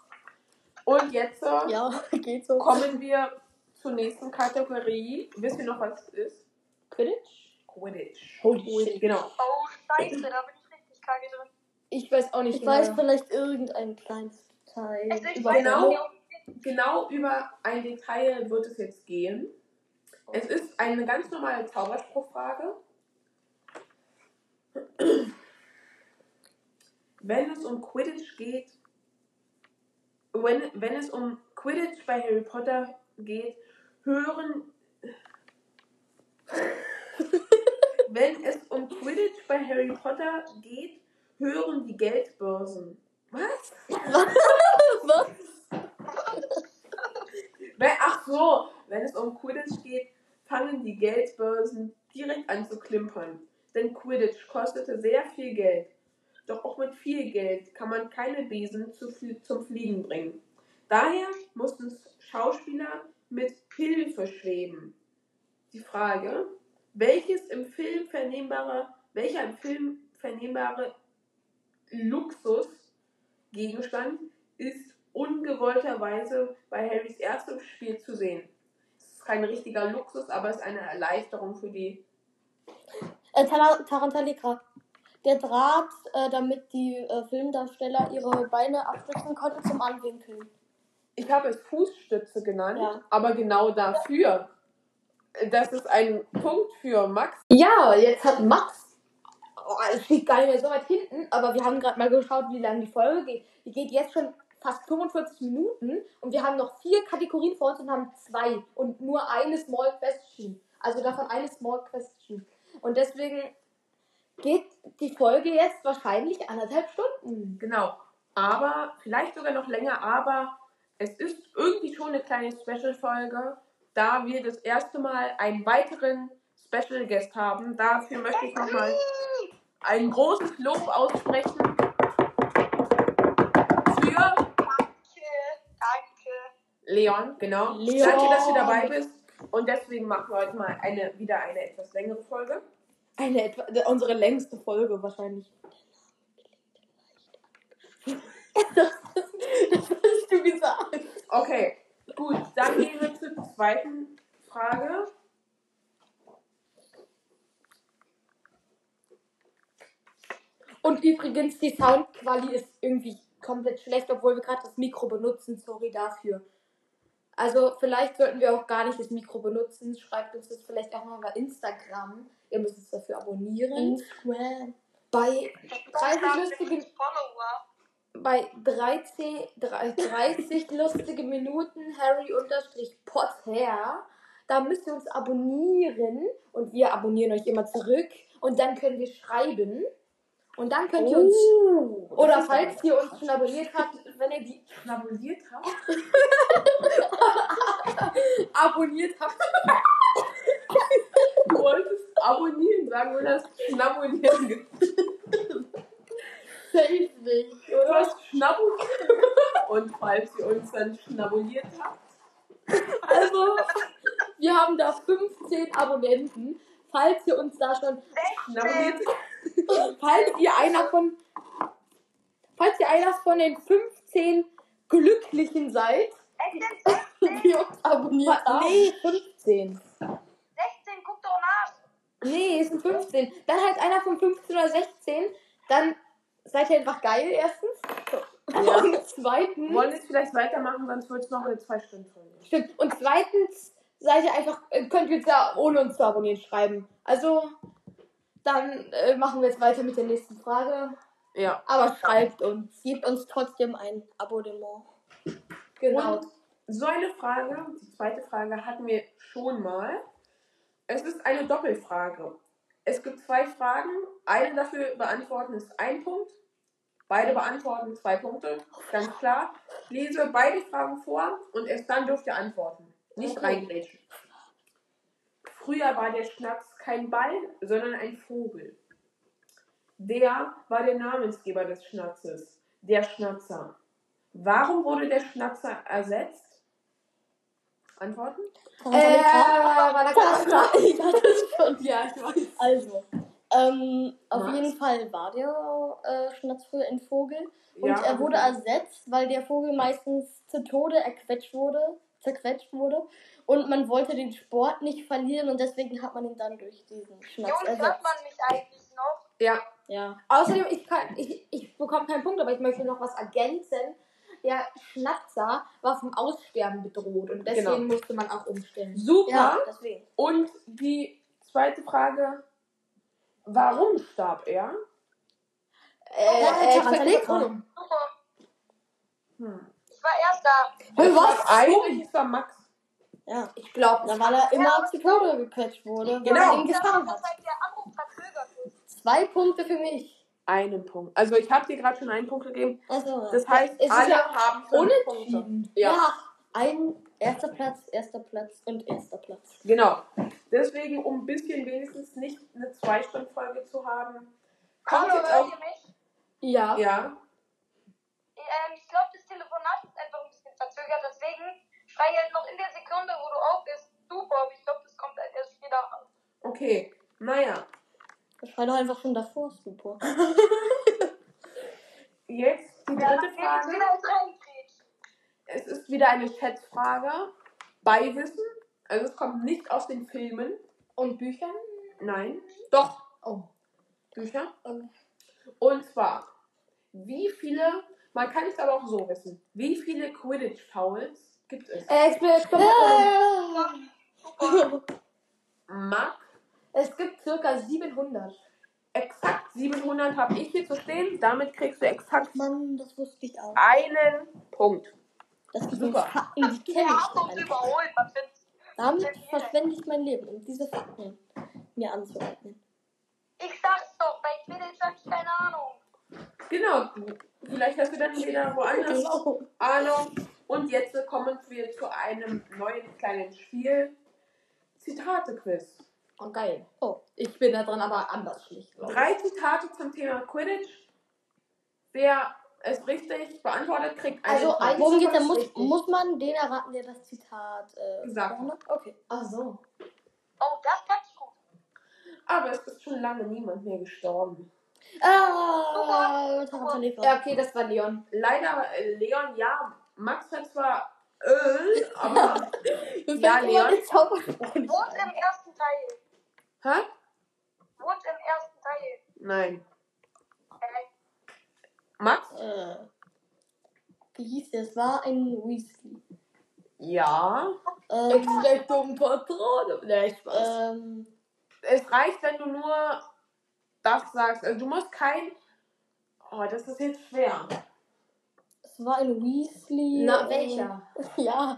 Und jetzt äh, Ja, geht so. kommen wir zur nächsten Kategorie. Wisst ihr noch, was es ist? Quidditch? Quidditch. Holy shit. Genau. Oh, scheiße, da bin ich richtig kacke drin. Ich weiß auch nicht Ich weiß genau. vielleicht irgendein kleines Teil. Also ich über weiß Genau. nicht, Genau über ein Detail wird es jetzt gehen. Es ist eine ganz normale Zauberspruchfrage. Wenn es um Quidditch geht, wenn, wenn es um Quidditch bei Harry Potter geht, hören. wenn es um Quidditch bei Harry Potter geht, hören die Geldbörsen. Was? Was? Wenn, ach so, wenn es um Quidditch geht, fangen die Geldbörsen direkt an zu klimpern. Denn Quidditch kostete sehr viel Geld. Doch auch mit viel Geld kann man keine Besen zu, zum Fliegen bringen. Daher mussten Schauspieler mit Hilfe schweben. Die Frage, welches im Film vernehmbare, welcher im Film vernehmbare Luxusgegenstand ist ungewollterweise bei Harrys erstem Spiel zu sehen. Es ist kein richtiger Luxus, aber es ist eine Erleichterung für die. Äh, Tar Tarantalegra. Der Draht, äh, damit die äh, Filmdarsteller ihre Beine abstützen konnten zum Anwinkeln. Ich habe es Fußstütze genannt, Ja. aber genau dafür. Das ist ein Punkt für Max. Ja, jetzt hat Max. Oh, es steht gar nicht mehr so weit hinten, aber wir haben gerade mal geschaut, wie lange die Folge geht. Die geht jetzt schon fast 45 Minuten und wir haben noch vier Kategorien vor uns und haben zwei und nur eine Small Question. Also davon eine Small Question. Und deswegen geht die Folge jetzt wahrscheinlich anderthalb Stunden. Genau. Aber vielleicht sogar noch länger, aber es ist irgendwie schon eine kleine Special-Folge, da wir das erste Mal einen weiteren Special Guest haben. Dafür möchte ich nochmal ein großes Lob aussprechen für Danke, danke. Leon, genau. Leon. Danke, dass du dabei bist. Und deswegen machen wir heute mal eine, wieder eine etwas längere Folge. Eine etwa, unsere längste Folge wahrscheinlich. das, das hast du gesagt. Okay, gut. Dann gehen wir zur zweiten Frage. Und übrigens, die Soundqualität ist irgendwie komplett schlecht, obwohl wir gerade das Mikro benutzen. Sorry dafür. Also vielleicht sollten wir auch gar nicht das Mikro benutzen. Schreibt uns das vielleicht auch mal bei Instagram. Ihr müsst uns dafür abonnieren. Instagram. Bei 30 30 lustige, Follower. bei 13, 30 lustige Minuten Harry unterstrich Potter. Da müsst ihr uns abonnieren und wir abonnieren euch immer zurück und dann können wir schreiben. Und dann könnt ihr uns Oder falls ihr uns schon abonniert habt, wenn ihr die schnabuliert habt. abonniert habt. Du wolltest abonnieren, sagen wir das schnabulieren. Safe nicht, Du oder? hast schnabuliert. Und falls ihr uns dann schnabuliert habt, Also, wir haben da 15 Abonnenten. Falls ihr uns da schon, falls ihr einer von, falls ihr einer von den 15 Glücklichen seid, Es sind 16, Die uns abonniert haben. nee, 15. 16, guck doch nach. Nee, es sind 15. Dann halt einer von 15 oder 16. Dann seid ihr einfach geil, erstens. Ja. Und zweitens. Wir wollen jetzt vielleicht weitermachen, sonst wird es noch eine zwei Stunden Folge. Stimmt. Und zweitens seid ihr einfach, äh, könnt ihr uns ja ohne uns zu abonnieren schreiben. Also, dann äh, machen wir jetzt weiter mit der nächsten Frage. Ja. Aber schreibt uns. Gebt uns trotzdem ein Abonnement. Genau. Und so eine Frage, die zweite Frage hatten wir schon mal. Es ist eine Doppelfrage. Es gibt zwei Fragen. Eine dafür beantworten ist ein Punkt. Beide beantworten zwei Punkte. Ganz klar. Lese beide Fragen vor und erst dann dürft ihr antworten. Nicht Okay. reingrätschen. Früher war der Schnatz kein Ball, sondern ein Vogel. Wer war der Namensgeber des Schnatzes? Der Schnatzer. Warum wurde der Schnatzer ersetzt? Antworten? Äh, war da Das war, ich hatte es schon. Ja, ich weiß. Also, ähm, auf Max? jeden Fall war der äh, Schnatz früher ein Vogel. Und Ja, er wurde okay. ersetzt, weil der Vogel meistens zu Tode erquetscht wurde, zerquetscht wurde. Und man wollte den Sport nicht verlieren und deswegen hat man ihn dann durch diesen Schnatz Jungs, hört ersetzt. man mich eigentlich noch? Ja, Ja. Außerdem, ich, kann, ich, ich bekomme keinen Punkt, aber ich möchte noch was ergänzen. Der Schnatzer war vom Aussterben bedroht und deswegen Genau. musste man auch umstellen. super. Ja, deswegen. Und die zweite Frage: Warum starb er? Äh, äh. Super. Hm. Ich war erster. Es was? war eigentlich es war Max. Ja. Ich glaube, Da weil er immer zu Tode gequetscht wurde, weil Genau. ihn gefangen Das hat. Zwei Punkte für mich. Einen Punkt. Also ich habe dir gerade schon einen Punkt gegeben. Also, Das heißt, Es ist alle ja haben fünf Punkte. unentschieden. Ja, ja, ein erster Platz, erster Platz und erster Platz. genau. Deswegen, um ein bisschen wenigstens nicht eine Zwei-Stunden-Folge zu haben, kommt Hallo, jetzt hört auch. ihr mich? Ja. Ja, Ähm, ich glaube, schrei halt noch in der Sekunde, wo du auf bist. Super, aber ich glaube, das kommt halt erst später an. okay. Naja, Das war doch einfach schon davor, super. jetzt die dritte Frage. wieder. Es ist wieder eine Schätzfrage. Bei Wissen. Also es kommt nicht aus den Filmen. Und Büchern? Nein. Doch. Oh. Bücher. Ähm. Und zwar, wie viele, man kann es aber auch so wissen, wie viele Quidditch-Fouls gibt es? Äh, es, gibt, Mark, es gibt circa 700. exakt 700 habe ich hier zu stehen. Damit kriegst du exakt Mann, das wusste ich auch. einen Punkt. Das sind Super. Fakten, die Die kenne ich nicht. Damit verschwende ich mein Leben, um diese Fakten mir anzueignen. Ich sag's doch, bei Quidditch hab ich keine Ahnung. Genau. Vielleicht hast du dann wieder woanders Genau. Ahnung. Und jetzt kommen wir zu einem neuen kleinen Spiel. Zitate-Quiz. Oh, geil. Oh. Ich bin da dran aber anders schlicht. Drei Zitate zum Thema Quidditch. Wer es richtig beantwortet, kriegt einen Also Punkt. ein- Worum aber muss, muss man den erraten, der das Zitat äh, Gesagt vorne- Okay. Ach so. Oh, das kann ich gut. Aber es ist schon lange niemand mehr gestorben. Ah, Tarantula. Ja, okay, das war Leon. Leider, äh, Leon, ja, Max hat zwar äh, aber. Ja, Leon. Wohnt im ersten Teil. Hä? Wohnt im ersten Teil. Nein. Äh, Max? Äh, wie hieß? Es war ein Weasley. Ja. Ähm, Expectum Patronum. Nee, Spaß. ähm, Es reicht, wenn du nur das sagst. Also du musst kein. Oh, das ist jetzt schwer. Ein Weasley. Na, welcher? Ja.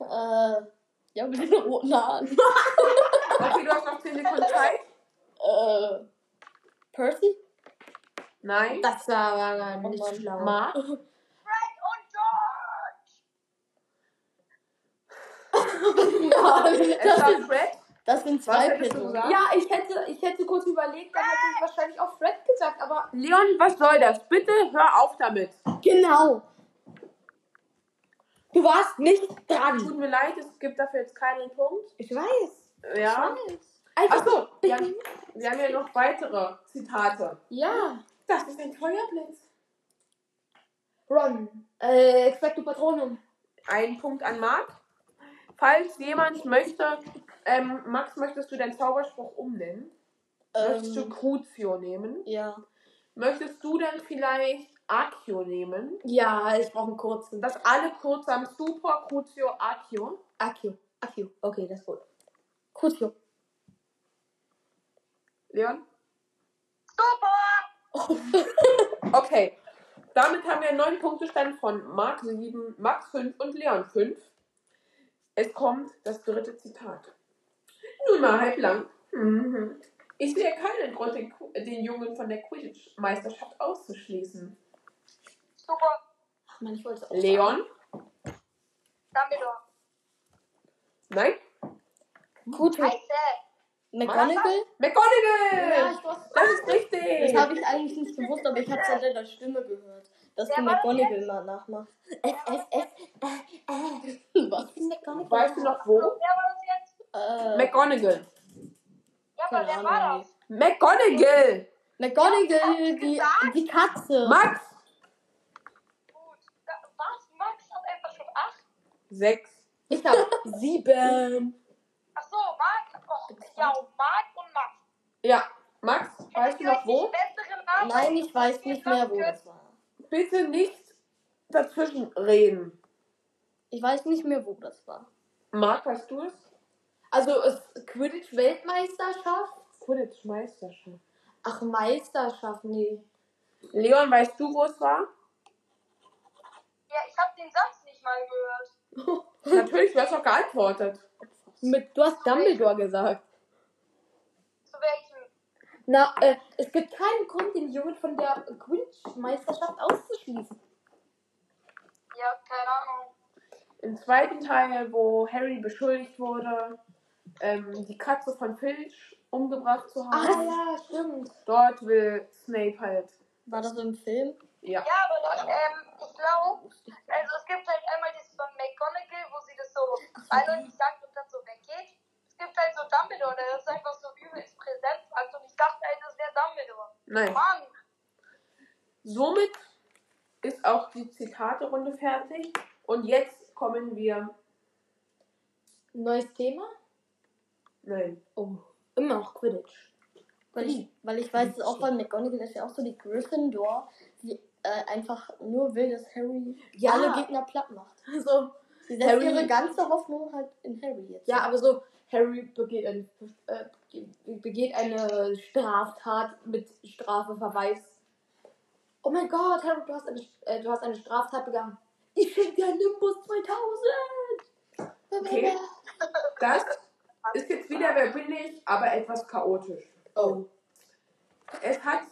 Äh, ja, mit den roten Haaren. Okay, du hast noch 10 Sekunden Zeit. Äh, Percy? Nein. Das war aber Oh nicht Mann. schlau. Mark? Fred und George. Ja, Es das, war Fred. Das sind zwei Personen. Ja, ich hätte, ich hätte kurz überlegt, dann hätte ich wahrscheinlich auch Fred gesagt, aber Leon, was soll das? Bitte hör auf damit. Genau. du warst nicht dran. Tut mir leid, es gibt dafür jetzt keinen Punkt. Ich weiß. Ja. Ich weiß. Achso, wir, haben- wir haben ja noch weitere Zitate. ja. Das ist ein Feuerblitz. Ron. Äh, Expecto Patronum. Ein Punkt an Marc. Falls jemand möchte, ähm, Max, möchtest du deinen Zauberspruch umnennen? Möchtest du Ähm, Crucio nehmen? ja. Möchtest du dann vielleicht Accio nehmen? Ja, ich brauche einen kurzen. Das alle kurz haben. Super, Crucio, Accio. Akio. Akio. Okay, das ist gut. Crucio. Leon? Super! Okay. Damit haben wir einen neuen Punktestand von Marc 7, Max 5 und Leon 5. Es kommt das dritte Zitat. Nun mal halblang. Mhm. Ich sehe keinen Grund, den, den Jungen von der Quidditch-Meisterschaft auszuschließen. Super! Ach man, ich wollte es auch Leon? Dumbledore. Nein? Crucio. Scheiße! McGonagall? McGonagall! Ja, ich weiß. das ist richtig! Das habe ich eigentlich nicht gewusst, aber ich habe es an deiner Stimme gehört, dass Wer du McGonagall mal nachmachst. F, F, F, äh, äh. Was? McGonagall. weißt du noch wo? Wer war das jetzt? Äh, McGonagall. Ja, aber wer war das? McGonagall! McGonagall, die, die Katze. Max! Gut. Da, was? Max hat einfach schon acht? Sechs. Ich habe sieben. Ach so, Marc. Oh, ja, Marc und Max. Ja, Max, weißt du noch wo? Nein, ich weiß nicht mehr, wo das war. Bitte nicht dazwischen reden. Ich weiß nicht mehr, wo das war. Marc, weißt du es? Also, es Quidditch-Weltmeisterschaft? Quidditch-Meisterschaft. Ach, Meisterschaft, nee. Leon, weißt du, wo es war? Ja, ich habe den Satz nicht mal gehört. Natürlich, du hast doch geantwortet. Mit, du hast Dumbledore gesagt. Zu welchem? Na, äh, es gibt keinen Grund, den Jungen von der Quidditch-Meisterschaft auszuschließen. Ja, keine Ahnung. Im zweiten Teil, wo Harry beschuldigt wurde, ähm, die Katze von Filch umgebracht zu Ah, haben, ja, stimmt. dort will Snape halt. War das im Film? Ja. Ja, aber ähm, ich glaube, also es gibt halt einmal das von McGonagall, wo sie das so eindeutig sagt und dann so weggeht. Es gibt halt so Dumbledore, der das einfach so übelst präsent und ich dachte halt, das wäre Dumbledore. Nein. Mann! Somit ist auch die Zitate-Runde fertig. Und jetzt kommen wir. Neues Thema? Nein. Oh, immer noch Quidditch. Weil ich, weil ich weiß, auch bei McGonagall ist ja auch so die Gryffindor, die äh, einfach nur will, dass Harry Ja. alle Gegner platt macht. Also, Sie setzt Harry- ihre ganze Hoffnung halt in Harry jetzt. ja, aber so, Harry begeht, ein, äh, begeht eine Straftat mit Strafeverweis. Oh mein Gott, Harry, du hast eine, äh, du hast eine Straftat begangen. Ich schenke dir Nimbus 2000. Okay. Das ist jetzt wieder wer bin ich, aber etwas chaotisch. Oh. Es hat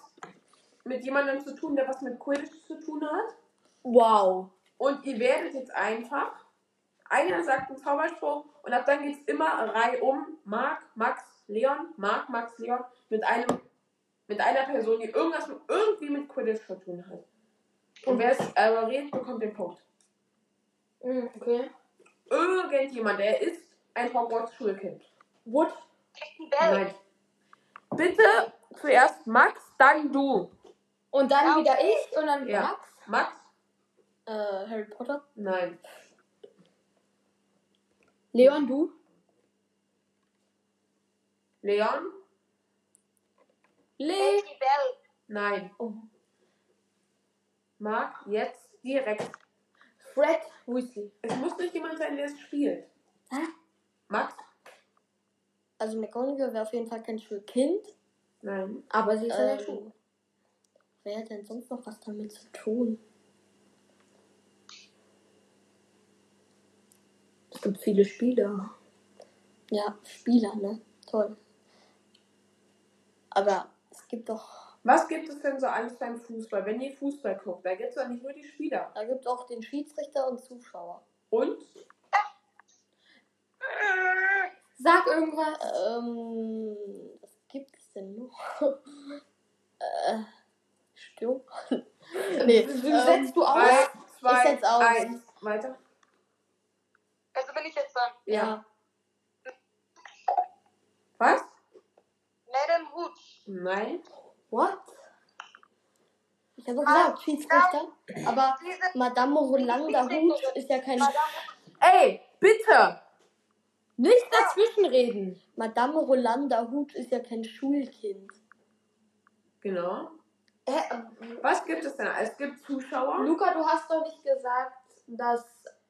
mit jemandem zu tun, der was mit Quidditch zu tun hat. Wow. Und ihr werdet jetzt einfach, einer sagt einen Zauberspruch und ab dann geht es immer Reihe um Marc, Max, Leon, Marc, Max, Leon mit einem mit einer Person, die irgendwas mit, irgendwie mit Quidditch zu tun hat. Und wer es äh, redet, bekommt den Punkt. Mm, Okay. Irgendjemand, der ist ein Hogwarts-Schulkind. Wood. Captain Bell. Nein. Bitte zuerst Max, dann du. Und dann Ja, wieder ich und dann Ja. Max. Max? Äh, Harry Potter? Nein. Leon, du. Leon? Le. Katie Bell. Nein. Oh. Marc, jetzt direkt. Fred Weasley. Es muss nicht jemand sein, der es spielt. Hä? Max? Also McGonagall wäre auf jeden Fall kein Schulkind. Nein. Aber sie ist in der Schule. Ähm, wer hat denn sonst noch was damit zu tun? Es gibt viele Spieler. Ja, Spieler, ne? Toll. Aber es gibt doch. Was gibt es denn so alles beim Fußball? Wenn ihr Fußball guckt, da gibt es doch nicht nur die Spieler. Da gibt es auch den Schiedsrichter und Zuschauer. Und? Irgendwas? Ähm, was gibt's denn noch? äh, Störung? nee, Wie ähm, setzt du aus? Drei, zwei, Ich setz aus. eins. Weiter. Also bin ich jetzt dran. ja. Was? Madame Rouge. Nein. What? Ich habe doch gesagt, Schiedsrichter. Aber Madame Rolanda Hut ist ja kein. Madame Ey, bitte. Nicht dazwischenreden. Madame Rolanda Hut ist ja kein Schulkind. Genau. Hä? Was gibt es denn? Es gibt Zuschauer. Luca, du hast doch nicht gesagt, dass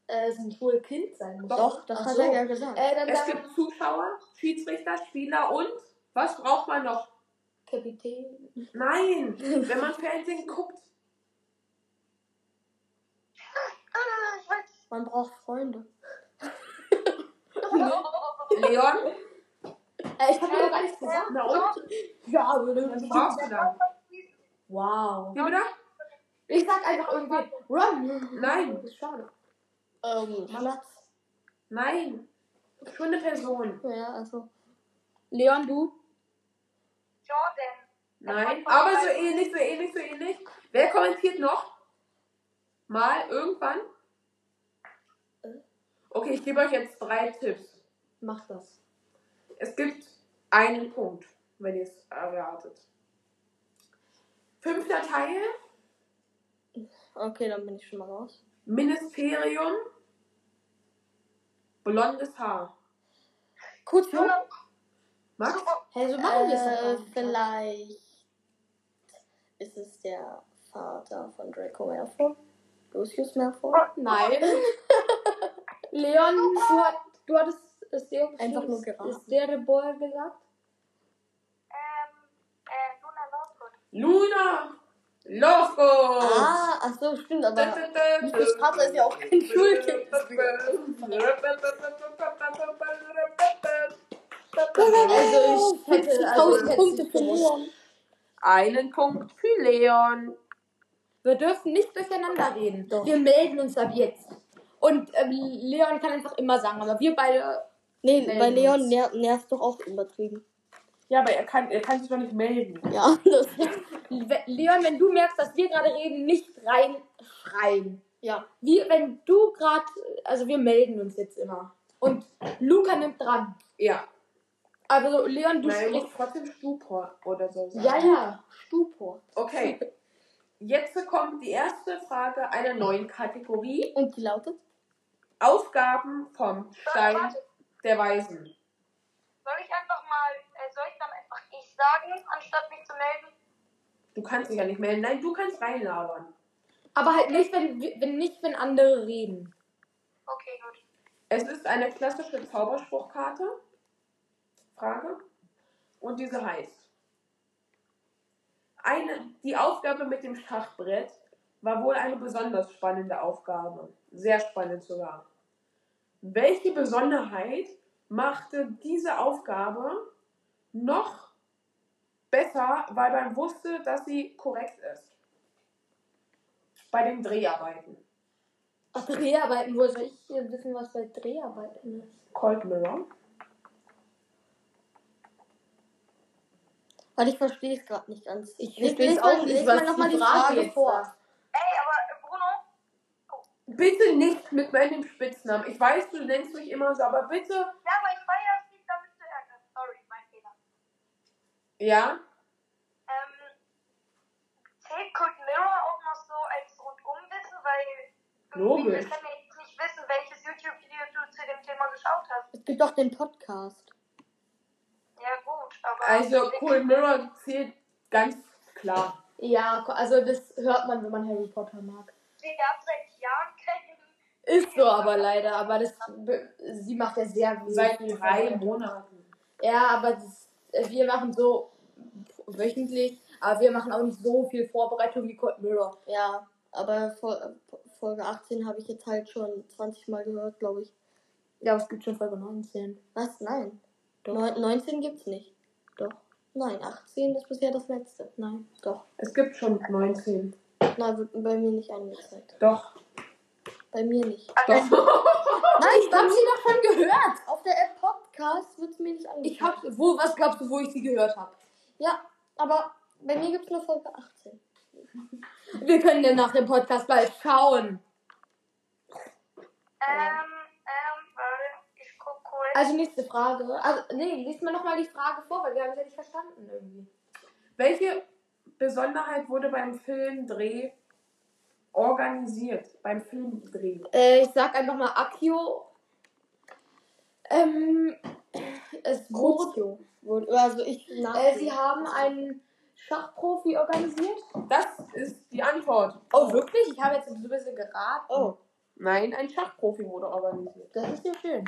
äh, es ein Schulkind sein muss. Doch, das Ach hat so. er ja gesagt. Äh, dann Es sagen gibt Zuschauer, Schiedsrichter, Spieler und was braucht man noch? Kapitän. Nein, wenn man Fernsehen guckt. Ah. Man braucht Freunde. Leon, Äh, ich habe ja gar nichts gesagt. na und? Ja, aber Was brauchst du dann? Wow. Wie bitte? Ich sag einfach irgendwie Run. Nein. Das ist schade. Ähm, Schnatz. Nein. Schon eine Person. Ja, also. Leon, du? Jordan. Nein. Aber so ähnlich, so ähnlich, so ähnlich. Wer kommentiert noch? Mal, irgendwann? Okay, ich gebe euch jetzt drei Tipps. Mach das. Es gibt einen Punkt, wenn ihr es erwartet. Fünfter Teil, Okay, dann bin ich schon mal raus. Ministerium, blondes Haar. Kurz vor. Max? Hä, so machen wir es Äh, vielleicht ist es der Vater von Draco Malfoy. Lucius Malfoy. Nein. Leon, du, hat, du hattest ist der Einfach nur geraten. Ist der Boy gesagt? Ähm, äh, Luna Lovegood. Luna Lovegood! Ah, ach so, stimmt, aber Lucius Vater ist ja auch kein Schulkind. Also ich hätte, also ich 50.000 hätte Punkte für. Leon. Einen Punkt für Leon. Wir dürfen nicht durcheinander reden. Doch. Wir melden uns ab jetzt. Und ähm, Leon kann einfach immer sagen, aber wir beide. Nee, bei Leon ner nervt doch auch übertrieben. Ja, aber er kann, er kann sich doch nicht melden. Ja, das Leon, wenn du merkst, dass wir gerade reden, nicht reinschreien. Ja. Wie wenn du gerade, also wir melden uns jetzt immer. Und Luca nimmt dran. Ja. Also Leon, du Nein, sprichst. trotzdem Stupor oder so sagen. Ja, ja. Stupor. Okay. Jetzt kommt die erste Frage einer neuen Kategorie. Und die lautet? Aufgaben vom Stein der Weisen. Soll ich einfach mal, äh, soll ich dann einfach ich sagen, anstatt mich zu melden? Du kannst dich ja nicht melden. Nein, du kannst reinlabern. Aber halt nicht, wenn, wenn nicht, wenn andere reden. Okay, gut. Es ist eine klassische Zauberspruchkarte. Frage. Und diese heißt. Eine, die Aufgabe mit dem Schachbrett war wohl eine besonders spannende Aufgabe. Sehr spannend sogar. Welche Besonderheit machte diese Aufgabe noch besser, weil man wusste, dass sie korrekt ist? Bei den Dreharbeiten. Ach, Dreharbeiten, wo soll ich hier wissen, was bei Dreharbeiten ist? Cold Mirror. Weil ich verstehe es gerade nicht ganz. Ich Lies- verstehe es mal- auch nicht, was mal nochmal die Frage Frage vor. sagt. Ey, aber äh, Bruno, Bitte nicht mit meinem Spitznamen. Ich weiß, du nennst mich immer so, aber bitte. ja, aber ich feiere es nicht, damit zu ärgern. Sorry, mein Fehler. Ja? Ähm, zählt Cold Mirror auch noch so als Rundumwissen, weil irgendwie, Logisch. wir können ja jetzt nicht wissen, welches YouTube-Video du zu dem Thema geschaut hast. Es gibt auch den Podcast. Ja gut, aber... Also, Cold Mirror zählt ganz klar. Ja, also das hört man, wenn man Harry Potter mag. Gab seit Jahren keinen... Ist so aber leider, aber das sie macht ja sehr viel. Seit viel drei. Monaten. Ja, aber das, wir machen so wöchentlich, aber wir machen auch nicht so viel Vorbereitung wie Cold Mirror. Ja, aber Fol- Folge 18 habe ich jetzt halt schon 20 Mal gehört, glaube ich. Ja, aber es gibt schon Folge 19. Was? Nein. Doch. Neun- 19 gibt's nicht. Doch. Nein, 18 ist bisher das letzte. Nein. Doch. Es gibt schon 19. Nein, wird bei mir nicht angezeigt. Doch. Bei mir nicht. Doch. Nein, Ich hab sie doch schon gehört. auf der App Podcast wird mir nicht Ich hab, wo, was glaubst du, wo ich sie gehört habe? Ja, aber bei mir gibt es nur Folge 18. Wir können ja nach dem Podcast mal schauen. Ähm, ähm, warte, ich guck kurz. Also nächste Frage. Also, nee, liest mal nochmal die Frage vor, weil wir haben es ja nicht verstanden irgendwie. Welche Besonderheit wurde beim Filmdreh organisiert? Beim Filmdreh. Äh, ich sag einfach mal Akio. Ähm, es wurde, Wurde- Also ich äh, sie haben einen Schachprofi organisiert. Das ist die Antwort. Oh, wirklich? Ich habe jetzt so ein bisschen geraten. Oh, Nein, ein Schachprofi wurde organisiert. Das ist ja schön.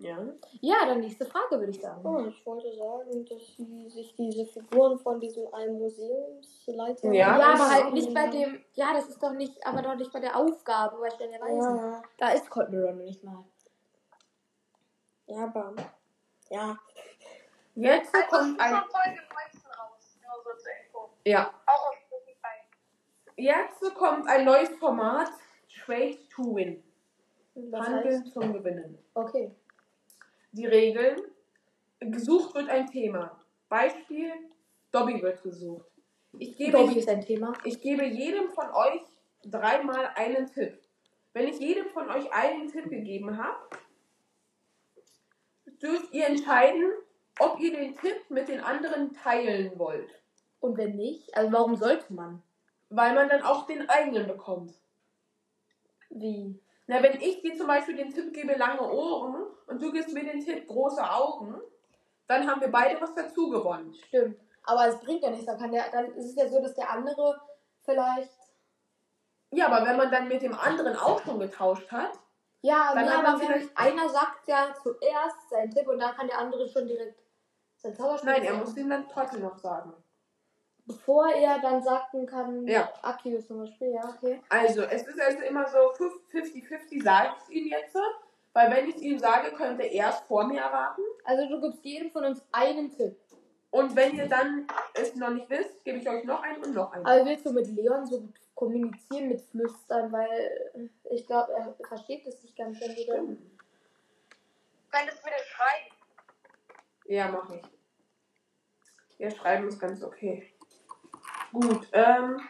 Ja. Ja, dann nächste Frage, würde ich sagen. oh, ich wollte sagen, dass sie sich diese Figuren von diesem einen Museumsleiter. Ja, Ja, aber halt nicht bei dem. Ja, das ist doch nicht, aber doch nicht bei der Aufgabe, bei Stellen der Weisen. Ja, Da ist Mirror noch nicht mal. ja, aber. Ja. Jetzt Also, kommt ein. Folge 19 raus. Nur so zur Info. Ja. Auch auf Spotify. Jetzt kommt ein neues Format. Trade to Win. Was Handeln heißt? zum Gewinnen. Okay. Die Regeln. Gesucht wird ein Thema. Beispiel, Dobby wird gesucht. Ich gebe, Dobby ist ein Thema. ich gebe jedem von euch dreimal einen Tipp. Wenn ich jedem von euch einen Tipp gegeben habe, dürft ihr entscheiden, ob ihr den Tipp mit den anderen teilen wollt. Und wenn nicht, also warum sollte man? Weil man dann auch den eigenen bekommt. Wie? Na, wenn ich dir zum Beispiel den Tipp gebe, lange Ohren, und du gibst mir den Tipp, große Augen, dann haben wir beide was dazu gewonnen. Stimmt. Aber es bringt ja nichts. Dann, kann der, dann ist es ja so, dass der andere vielleicht. Ja, aber wenn man dann mit dem anderen auch schon getauscht hat, Ja, Dann nee, hat man aber wenn vielleicht- einer sagt ja zuerst seinen Tipp und dann kann der andere schon direkt sein Zauberspruch nein, er muss ihm dann trotzdem noch sagen. Bevor er dann sagen kann, Ja. Akio zum Beispiel, ja, okay. Also, es ist also immer so 50-50, sage ich es ihm jetzt, weil wenn ich es ihm sage, könnte er es vor mir erwarten. Also du gibst jedem von uns einen Tipp. Und wenn ihr dann es noch nicht wisst, gebe ich euch noch einen und noch einen. Aber willst du mit Leon so gut kommunizieren mit Flüstern, weil ich glaube, er versteht es nicht ganz, wenn du dann. Könntest du bitte schreiben? Ja, mache ich. Ja, schreiben ist ganz okay. Gut, ähm,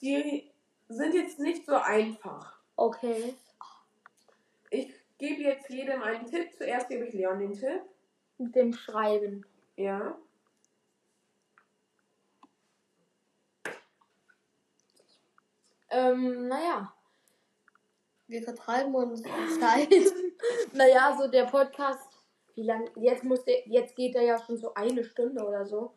die sind jetzt nicht so einfach. Okay. Ich gebe jetzt jedem einen Tipp. Zuerst gebe ich Leon den Tipp. Mit dem Schreiben. Ja. Ähm, naja. Wir vertreiben uns die Zeit. Naja, so der Podcast, wie lang, jetzt muss der, jetzt geht er ja schon so eine Stunde oder so.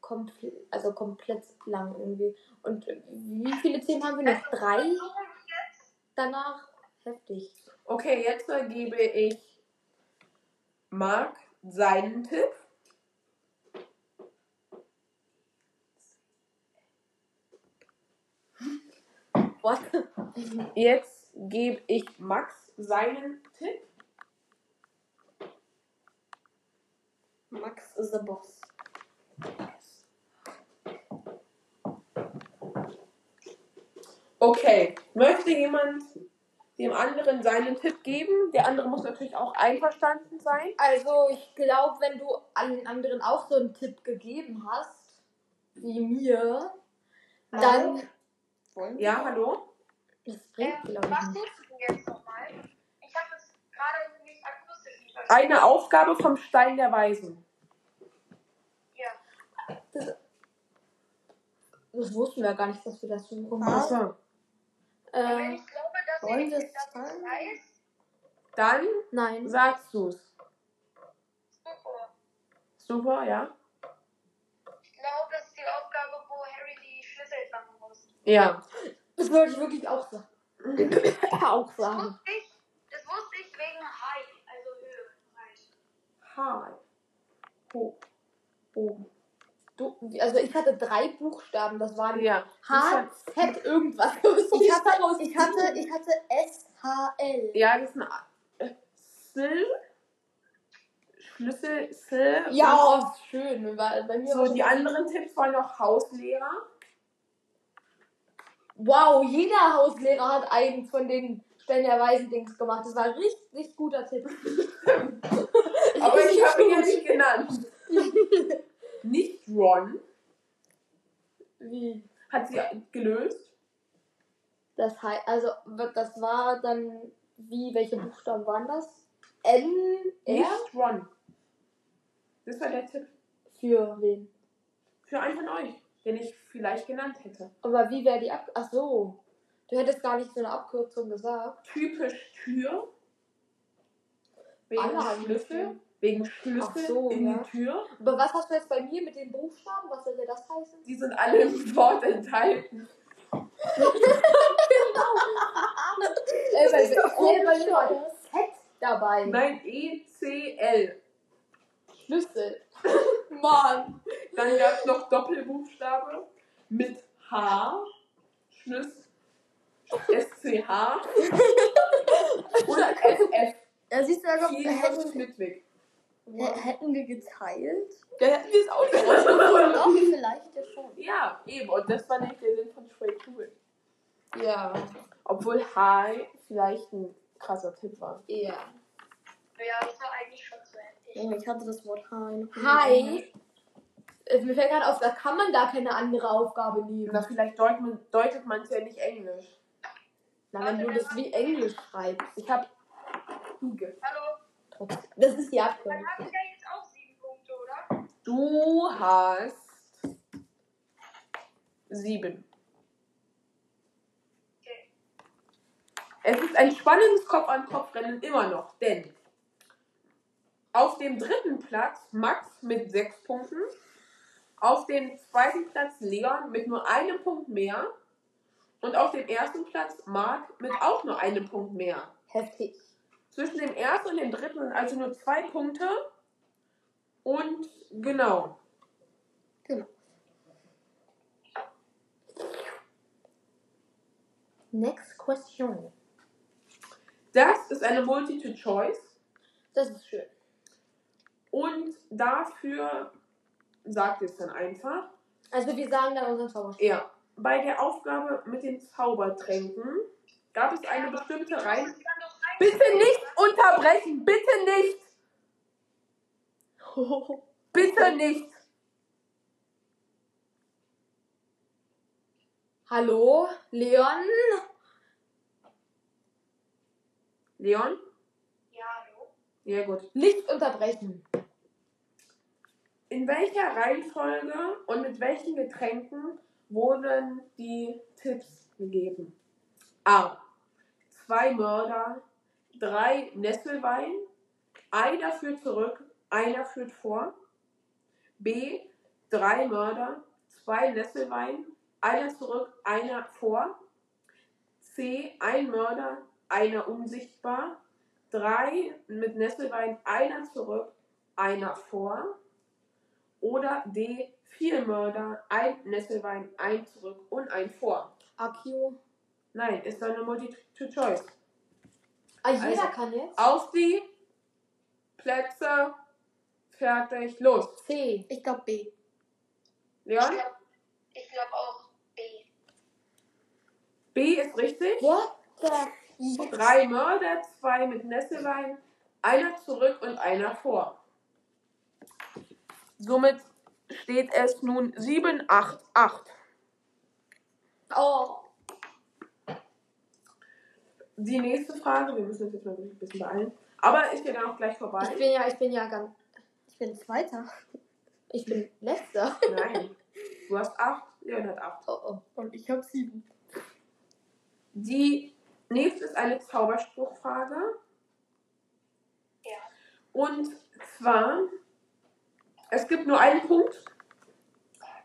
Kommt, also komplett lang irgendwie. Und wie viele Themen haben wir noch? Drei danach? Heftig. Okay, jetzt gebe ich Marc seinen Tipp. What? Jetzt gebe ich Max seinen Tipp. Max is the boss. Okay, möchte jemand dem anderen seinen Tipp geben? Der andere muss natürlich auch einverstanden sein. Also, ich glaube, wenn du allen anderen auch so einen Tipp gegeben hast, wie mir, dann. Wollen Ja, hallo? Das bringt, Ähm, glaube ich, was nicht. tust du jetzt nochmal? Ich habe es gerade nicht akustisch nicht verstanden. Eine Aufgabe vom Stein der Weisen. Ja. Das wussten wir gar nicht, dass wir das suchen. Ah. Achso. Und wenn Äh, ich glaube, wollen wir es weiß, Dann nein. sagst du's. super. Super, ja? Ich glaube, das ist die Aufgabe, wo Harry die Schlüssel fangen muss. Ja. Das wollte ich wirklich auch sagen. auch Das sagen. wusste ich, das wusste ich wegen High, also Höhe. High. Hi. Hoch. Oben. Du, also ich hatte drei Buchstaben, das waren Ja. H, Z, irgendwas. Ich Ich hatte, ich hatte, ich hatte SHL. Ja, das ist ein äh, Sil. Schlüssel, Sil. Ja, oh, schön. Weil bei mir So, die anderen Tipps waren noch Hauslehrer. Wow, jeder Hauslehrer hat einen von den Stellen der Weisen Dings gemacht. Das war ein richtig guter Tipp. Aber ich habe ihn ja nicht nicht Ron. Wie hat sie gelöst? Das heißt, also das war dann wie, welche Buchstaben waren das? N, R? Nicht Ron. Das war der Tipp. Für wen? Für einen von euch, den ich vielleicht genannt hätte. Aber wie wäre die Ab... Ach so. Du hättest gar nicht so eine Abkürzung gesagt. Typisch Tür. Wegen Alle Schlüssel. Wegen Schlüssel so, in ja. die Tür. Aber was hast du jetzt bei mir mit den Buchstaben? Was soll dir das heißen? Die sind alle im Wort enthalten. Äh, bei, ist doch äh, bei mir war das Z dabei. Nein, E, C-L. Schlüssel. Mann. Dann gab es noch Doppelbuchstabe mit H. Schlüssel. S-C-H. Und S-F. Ja, siehst du, also, Kiefer hätten, Schnittweg. hä- hätten wir geteilt? Da hätten wir es auch nicht rausgefunden. Vielleicht ja schon. Ja, eben. Und das war nicht der Sinn von Straight to It. Ja. Obwohl Hi vielleicht ein krasser Tipp war. Ja. Ja, das war eigentlich schon zu Ende. Ich hatte das Wort Hi. noch nie Hi. gehört. Äh, Mir fällt gerade auf, da kann man gar keine andere Aufgabe nehmen. Na, vielleicht deutet man deutet man es ja nicht Englisch. Na, wenn du das wie Englisch schreibst. Ich habe Hige. Hallo? Das ist die Dann Abkürzung. habe ich ja jetzt auch sieben Punkte, oder? Du hast sieben. Okay. Es ist ein spannendes Kopf-an-Kopf-Rennen immer noch, denn auf dem dritten Platz Max mit sechs Punkten, auf dem zweiten Platz Leon mit nur einem Punkt mehr und auf dem ersten Platz Marc mit auch nur einem Punkt mehr. Heftig. Zwischen dem ersten und dem dritten sind also nur zwei Punkte. Und genau. Next question. Das ist eine Multi-to-Choice. Das ist schön. Und dafür sagt es dann einfach, Also wir sagen dann unseren Zauberspruch. ja, bei der Aufgabe mit den Zaubertränken gab es eine bestimmte Reihe. Das kann doch sein. Bitte nicht unterbrechen, bitte nicht, bitte nicht. Hallo, Leon? Leon? Ja, hallo? Ja gut. Nicht unterbrechen. In welcher Reihenfolge und mit welchen Getränken wurden die Tipps gegeben? A. Zwei Mörder, drei Nesselwein, einer führt zurück, einer führt vor. B. Drei Mörder, zwei Nesselwein, einer zurück, einer vor. C. Ein Mörder, einer unsichtbar. Drei mit Nesselwein, einer zurück, einer vor. Oder D. Vier Mörder, ein Nesselwein, ein zurück und ein vor. Akio. Nein, ist eine Multi-to-Choice. Ah, jeder Also. kann jetzt. Auf die Plätze, fertig, los. C. Ich glaube B. Leon? Ich glaube glaub auch B. B ist richtig. What the... Drei Mörder, zwei mit Nesselwein, einer zurück und einer vor. Somit steht es nun 7, 8, 8. Oh. Die nächste Frage, wir müssen uns jetzt mal ein bisschen beeilen, aber ist ja dann auch gleich Ich vorbei. bin ja, ich bin ja ganz... Ich bin Zweiter. Ich bin letzter. Nein, du hast 8, Leon hat 8. Oh, oh. Und ich habe sieben. Die nächste ist eine Zauberspruchfrage. Ja. Und zwar, es gibt nur einen Punkt.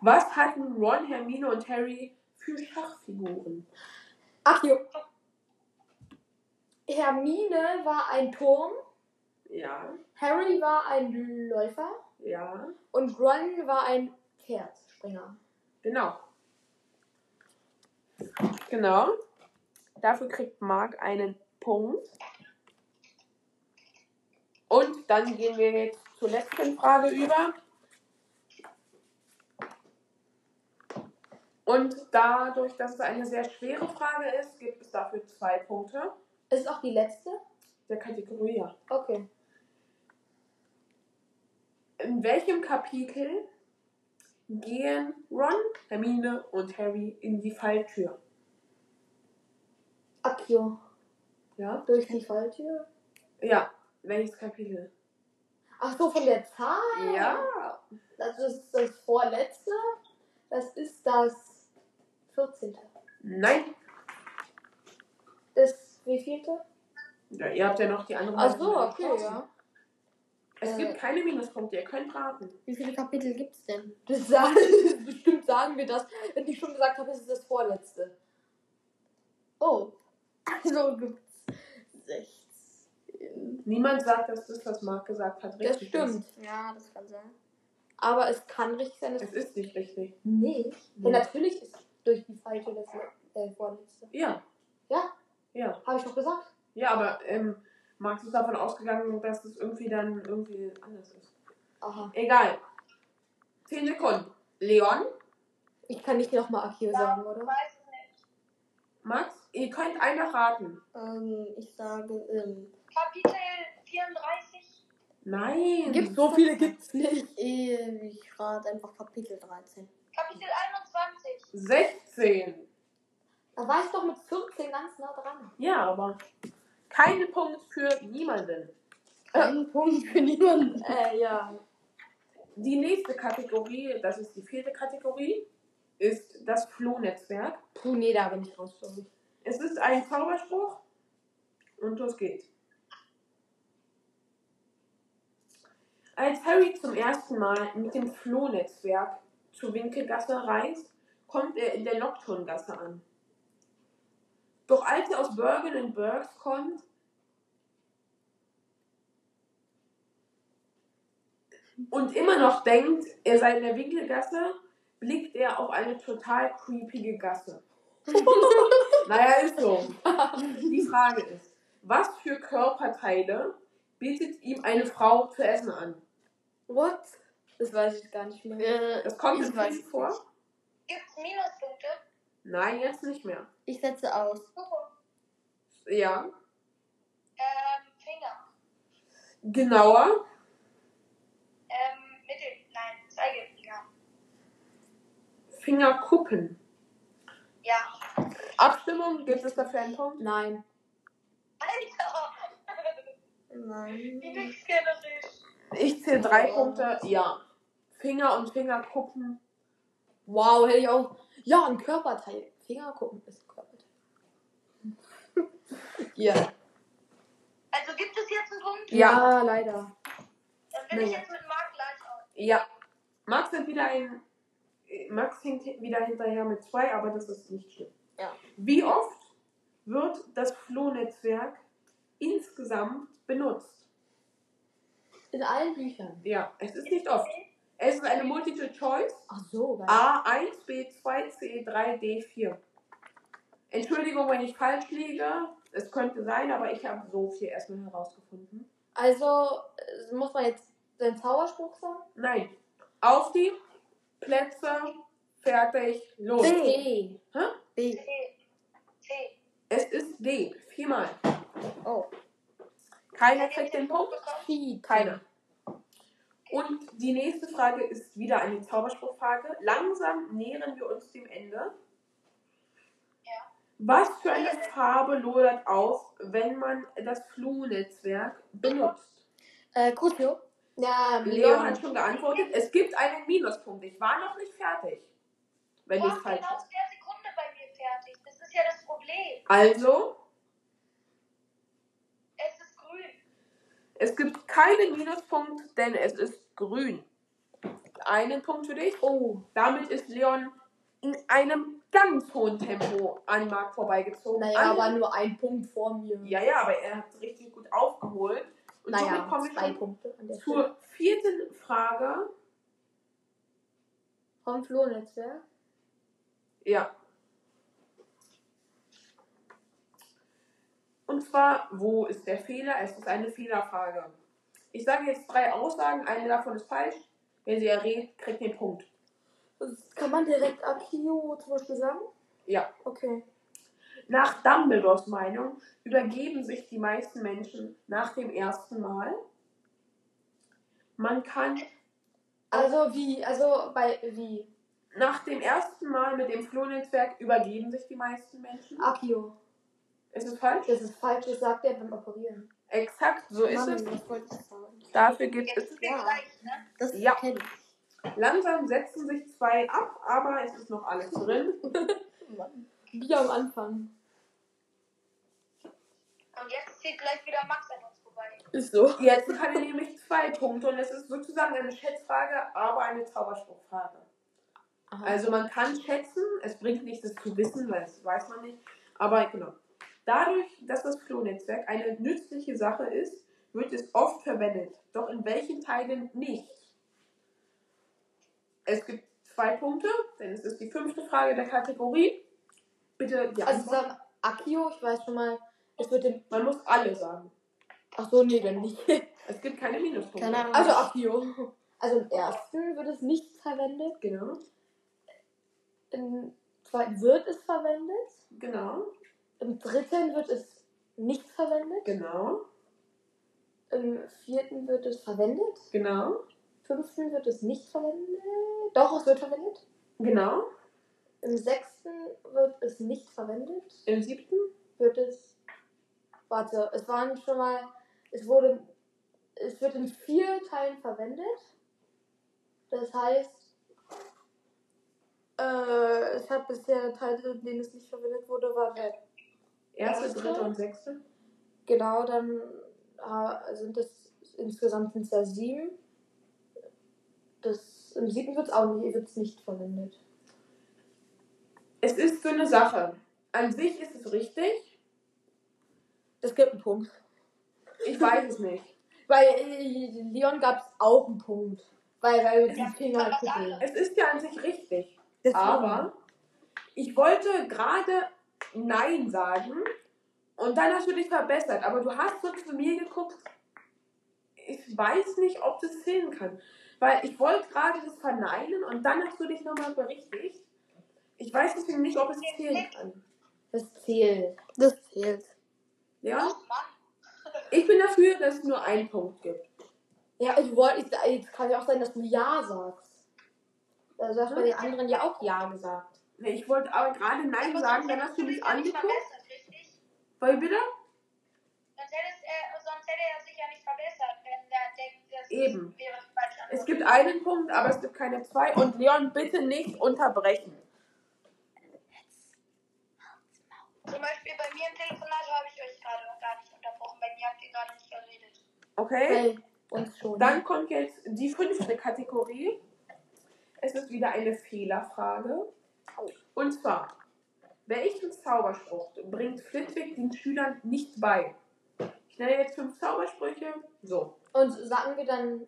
Was hatten Ron, Hermine und Harry für Schachfiguren? Akio. Hermine war ein Turm, Ja, Harry war ein Läufer ja, und Ron war ein Pferdspringer. genau. Genau. Dafür kriegt Marc einen Punkt. Und dann gehen wir jetzt zur letzten Frage über. Und dadurch, dass es eine sehr schwere Frage ist, gibt es dafür zwei Punkte Ist es auch die letzte? der Kategorie. ja. Okay. In welchem Kapitel gehen Ron, Hermine und Harry in die Falltür. Akio. Ja? Durch die Falltür. Ja. Welches Kapitel? Ach so, von der Zahl. Ja. Das ist das vorletzte. Das ist das 14. Nein. Das wievielte? Ja, ihr habt ja noch die anderen. Ach so, okay, draußen. ja. Es Äh. gibt keine Minuspunkte, ihr könnt raten. Wie viele Kapitel gibt's denn? Das sagen, bestimmt sagen wir das. Wenn ich schon gesagt habe, es ist das vorletzte. Oh. Also gibt's 16. Niemand sagt, dass das, was Marc gesagt hat, Das richtig stimmt. Ja, das kann sein. Aber es kann richtig sein, dass ist. Es ist nicht richtig. nicht. Nee. Ja, natürlich ist durch die Falltür das äh, vorletzte. Ja. Ja, Ja. habe ich doch gesagt. Ja, aber ähm, Max ist davon ausgegangen, dass es irgendwie dann irgendwie anders ist. Aha. Egal. 10 Sekunden. Leon, Ich kann nicht nochmal Akio sagen, oder? Weiß es nicht. Max, ihr könnt einfach raten. Ähm, ich sage, ähm, Kapitel 34. Nein. Gibt's So viele gibt's nicht. eh, ich rate einfach Kapitel 13. Kapitel 21. 16. Da war ich doch mit 14 ganz nah dran. Ja, aber keinen Punkt für niemanden. Kein Punkt für niemanden. Äh, ja. Die nächste Kategorie, das ist die vierte Kategorie, ist das Flohnetzwerk. Puh, nee, da bin ich raus, sorry. Es ist ein Zauberspruch und los geht's. Als Harry zum ersten Mal mit dem Flohnetzwerk zur Winkelgasse reist, kommt er in der Nocturngasse an. Doch als er aus Bergen and Bergs kommt, und immer noch denkt, er sei in der Winkelgasse, blickt er auf eine total creepige Gasse. naja, ist so. Die Frage ist, was für Körperteile bietet ihm eine Frau zu essen an? What? Das weiß ich gar nicht mehr. Äh, Das kommt Film vor? Gibt's Minuspunkte? Nein, jetzt nicht mehr. Ich setze aus. Ja, Ähm, Finger. genauer. Ähm, Mittel. Nein, Zeigefinger. Fingerkuppen. Ja. Abstimmung, gibt es dafür einen Punkt? Nein. Alter! Nein. dickskennerisch. Ich zähle drei Punkte. Ja. Finger und Fingerkuppen. Wow, hätte ich auch. Ja, ein Körperteil. Finger gucken ist ein Körperteil. ja. Also gibt es jetzt einen Punkt? Ja. leider. Dann bin ich jetzt mit Marc gleich aus. Ja. Max hat wieder ein. Max hinkt wieder hinterher mit zwei, aber das ist nicht schlimm. Ja. Wie oft wird das Flohnetzwerk insgesamt benutzt? In allen Büchern. Ja, es ist nicht oft. Es ist eine Multiple Choice. Ach so, geil. A1, B2, C3, D4. Entschuldigung, wenn ich falsch liege. Es könnte sein, aber ich habe so viel erstmal herausgefunden. Also, äh, muss man jetzt den Zauberspruch sagen? Nein. Auf die Plätze, fertig, los. D. B. C. Es ist D. Viermal. Oh. Keiner kriegt den Punkt. Keiner. Und die nächste Frage ist wieder eine Zauberspruchfrage. Langsam nähern wir uns dem Ende. Ja. Was für eine Farbe lodert auf, wenn man das Flunetzwerk benutzt? Äh, Crucio. Ja, Leon hat schon geantwortet. Es gibt einen Minuspunkt. Ich war noch nicht fertig. Wenn Du ich warst falsch genau der Sekunde bei mir fertig. Das ist ja das Problem. Also, Es ist grün. es gibt keinen Minuspunkt, denn es ist grün. Einen Punkt für dich. Oh. Damit ist Leon in einem ganz hohen Tempo an Marc vorbeigezogen. Naja, aber nur ein Punkt vor mir. Ja, ja, aber er hat richtig gut aufgeholt. Und somit naja, kommen wir zwei schon Punkte an der Stelle. zur vierten Frage. Vom Flohnetzwerk. Ja. Und zwar, wo ist der Fehler? Es ist eine Fehlerfrage. Ich sage jetzt drei Aussagen, eine davon ist falsch. Wer sie errät, kriegt den Punkt. Das kann man direkt Akio zum Beispiel sagen? Ja. Okay. Nach Dumbledores Meinung übergeben sich die meisten Menschen nach dem ersten Mal. Man kann Also wie? Also bei wie? Nach dem ersten Mal mit dem Flohnetzwerk übergeben sich die meisten Menschen. Akio. Ist es falsch? Das ist falsch, das sagt er beim Operieren. Exakt, so ist Mann, es. ich? Dafür gibt es Ja. gleich, ne? Das Ja. ich. langsam setzen sich zwei ab, aber es ist noch alles drin. Wieder am Anfang. Und jetzt zieht gleich wieder Max an uns vorbei. Ist so. Jetzt kann er nämlich zwei Punkte und es ist sozusagen eine Schätzfrage, aber eine Zauberspruchfrage. Also man kann schätzen, es bringt nichts, das zu wissen, weil das weiß man nicht. Aber genau. Dadurch, dass das Flohnetzwerk eine nützliche Sache ist, wird es oft verwendet. Doch in welchen Teilen nicht? Es gibt zwei Punkte, denn es ist die fünfte Frage der Kategorie. Bitte die Also Antwort. sagen Akio, ich weiß schon mal, es wird den. Man muss alle sagen. Ach so, nee, dann nicht. Es gibt keine Minuspunkte. Keine Ahnung. Also Akio. Also im ersten wird es nicht verwendet, Genau, im zweiten wird es verwendet, genau, im dritten wird es nicht verwendet, genau, im vierten wird es verwendet, genau, im fünften wird es nicht verwendet. Doch, es wird verwendet. genau. Im sechsten wird es nicht verwendet. Im siebten? Wird es. Warte, es waren schon mal. Es wurde. Es wird in vier Teilen verwendet. Das heißt. Äh, es hat bisher Teile, in denen es nicht verwendet wurde, war der. Erste, Erste. dritte und sechste? Genau, dann äh, sind es insgesamt sind es ja sieben. Das, Im siebten wird es auch nicht, wird's nicht verwendet. Es ist so eine Sache. An sich ist es richtig. Es gibt einen Punkt. Ich weiß es nicht. Bei äh, Leon gab es auch einen Punkt. Weil, weil die Ja, Finger. Es ist ja an sich richtig. Deswegen. Aber ich wollte gerade Nein sagen und dann hast du dich verbessert. Aber du hast so zu mir geguckt. Ich weiß nicht, ob das zählen kann. Weil ich wollte gerade das verneinen und dann hast du dich nochmal berichtigt. Ich weiß deswegen nicht, ob es zählen kann. Das zählt. Das zählt. Ja? Ich bin dafür, dass es nur einen Punkt gibt. Ja, ich wollte, jetzt kann ja auch sein, dass du Ja sagst. Also hast du bei den anderen ja auch Ja gesagt. Nee, ich wollte aber gerade Nein sagen, dann hast du mich dich ja nicht angeguckt. verbessert, richtig? Weil bitte? Sonst, hättest, er, sonst hätte er sich ja nicht verbessert, wenn der denkt, das Eben. wäre Antwort. Es gibt einen Punkt, aber es gibt keine zwei. Und Leon, bitte nicht unterbrechen. Zum Beispiel bei mir im Telefonat habe ich euch gerade noch gar nicht unterbrochen. Bei mir habt ihr gerade nicht geredet. Okay? Uns schon. Dann kommt jetzt die fünfte Kategorie. Es ist wieder eine Fehlerfrage. Und zwar, welchen Zauberspruch bringt Flitwick den Schülern nicht bei? Ich nenne jetzt fünf Zaubersprüche. So, Und sagen wir dann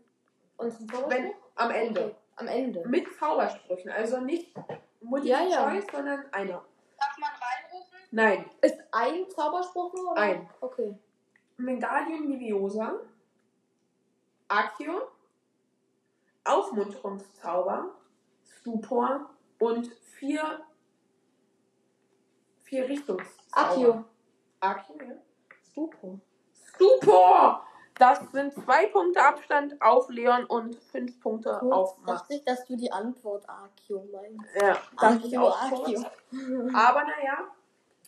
uns einen Zauberspruch? wenn am Ende. Okay, am Ende. Mit Zaubersprüchen, also nicht Multiple Ja, ja. Choice, sondern einer. Darf man reinrufen? Nein, Ist ein Zauberspruch nur? Oder? Ein. Okay. Megalium Liviosa, Accio, Aufmunterungszauber, Stupor und vier, vier Richtungszauber. Akio. Accio, ja. Stupor. Stupor! Das sind zwei Punkte Abstand auf Leon und fünf Punkte auf Kurz Max. dachte ich, dass du die Antwort Akio meinst. Ja, dachte ich Akio, auch Akio. Aber naja,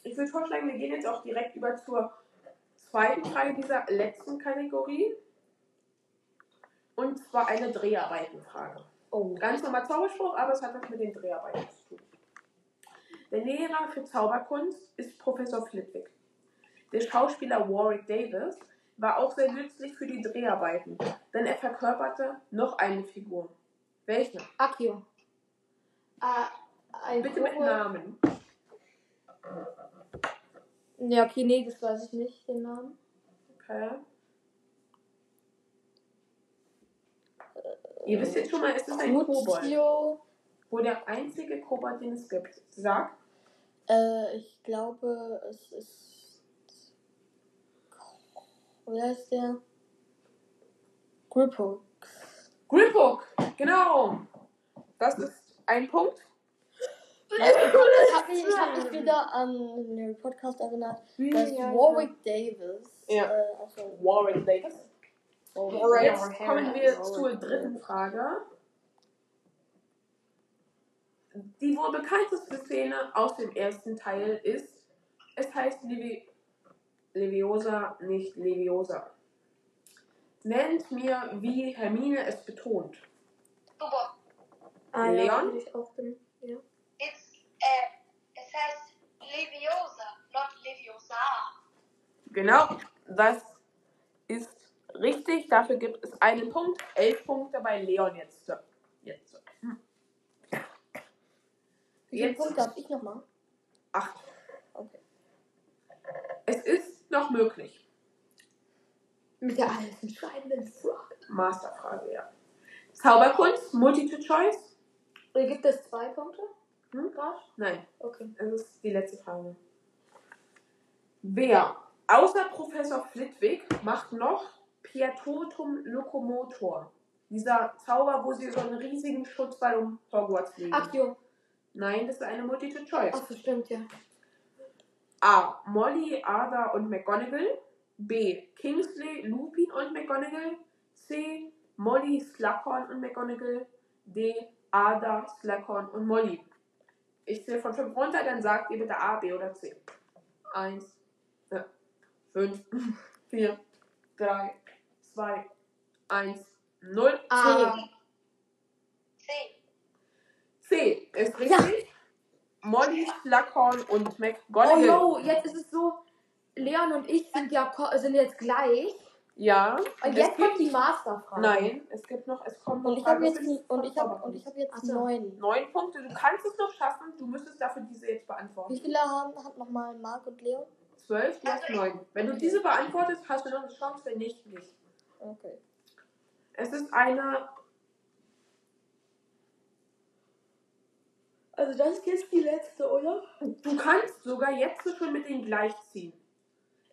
ich würde vorschlagen, wir gehen jetzt auch direkt über zur zweiten Frage dieser letzten Kategorie. Und zwar eine Dreharbeitenfrage. Oh. Ganz normal Zauberspruch, aber es hat was mit den Dreharbeiten zu tun. Der Lehrer für Zauberkunst ist Professor Flitwick. Der Schauspieler Warwick Davis war auch sehr nützlich für die Dreharbeiten, denn er verkörperte noch eine Figur. Welche? Akio. Äh, Bitte mit Namen. Ja, okay, nee, das weiß ich nicht, den Namen. Okay. Ihr wisst jetzt schon mal, es ist ein Kobold. Wo der einzige Kobold, den es gibt. Sag. Äh, ich glaube, es ist. Wie heißt der? Grippo. Griphook. Genau. Das ist ein Punkt. Ich habe mich, ich hab mich wieder an den Podcast erinnert, dass ja, Warwick Davis. Ja. Äh, also Warwick Davis. Warwick Jetzt kommen wir zur dritten Frage. Die wohl bekannteste Szene aus dem ersten Teil ist, es heißt Levi Leviosa, nicht Leviosa. Nennt mir, wie Hermine es betont. Super. Ah, ja, Leon? würde ich auch bin. Ja. It's, äh, es heißt Leviosa, not Leviosa. Genau, das ist richtig. Dafür gibt es einen Punkt. Elf Punkte bei Leon jetzt. Jetzt. Hm. Wie viele Punkte habe ich nochmal? acht. Okay. Es ist noch möglich. Mit der alles entscheidenden Frage. Masterfrage, ja. Zauberkunst, Multiple-Choice? Oder gibt es zwei Punkte? Hm? Grad? Nein, Okay. das ist die letzte Frage. Wer außer Professor Flitwick macht noch Piatotum Locomotor? Dieser Zauber, wo sie so einen riesigen Schutzball um Hogwarts legen. Ach, jo. Nein, das ist eine Multiple-Choice. Ach, das stimmt, ja. A. Molly, Ada und McGonagall. B. Kingsley, Lupin und McGonagall. C. Molly, Slughorn und McGonagall. D. Ada, Slughorn und Molly. Ich zähle von 5 runter, dann sagt ihr bitte A, B oder C. 1, 5, 4, 3, 2, 1, 0. Ah, C. C ist richtig. Molly, Slughorn und oh McGonagall. no, jetzt ist es so, Leon und ich sind ja sind jetzt gleich. Ja. Und es jetzt gibt- kommt die Masterfrage. Nein, es gibt noch, es kommt noch Und ich habe jetzt, fünf und ich hab, und ich hab jetzt Ach so. neun. Neun Punkte, du kannst es noch schaffen, du müsstest dafür diese jetzt beantworten. Wie viele haben, hat nochmal Marc und Leon? Zwölf, du hast neun. Wenn du diese beantwortest, hast du noch eine Chance, wenn nicht, nicht. Okay. Es ist eine, Also das ist jetzt die letzte, oder? du kannst sogar jetzt schon mit denen gleichziehen.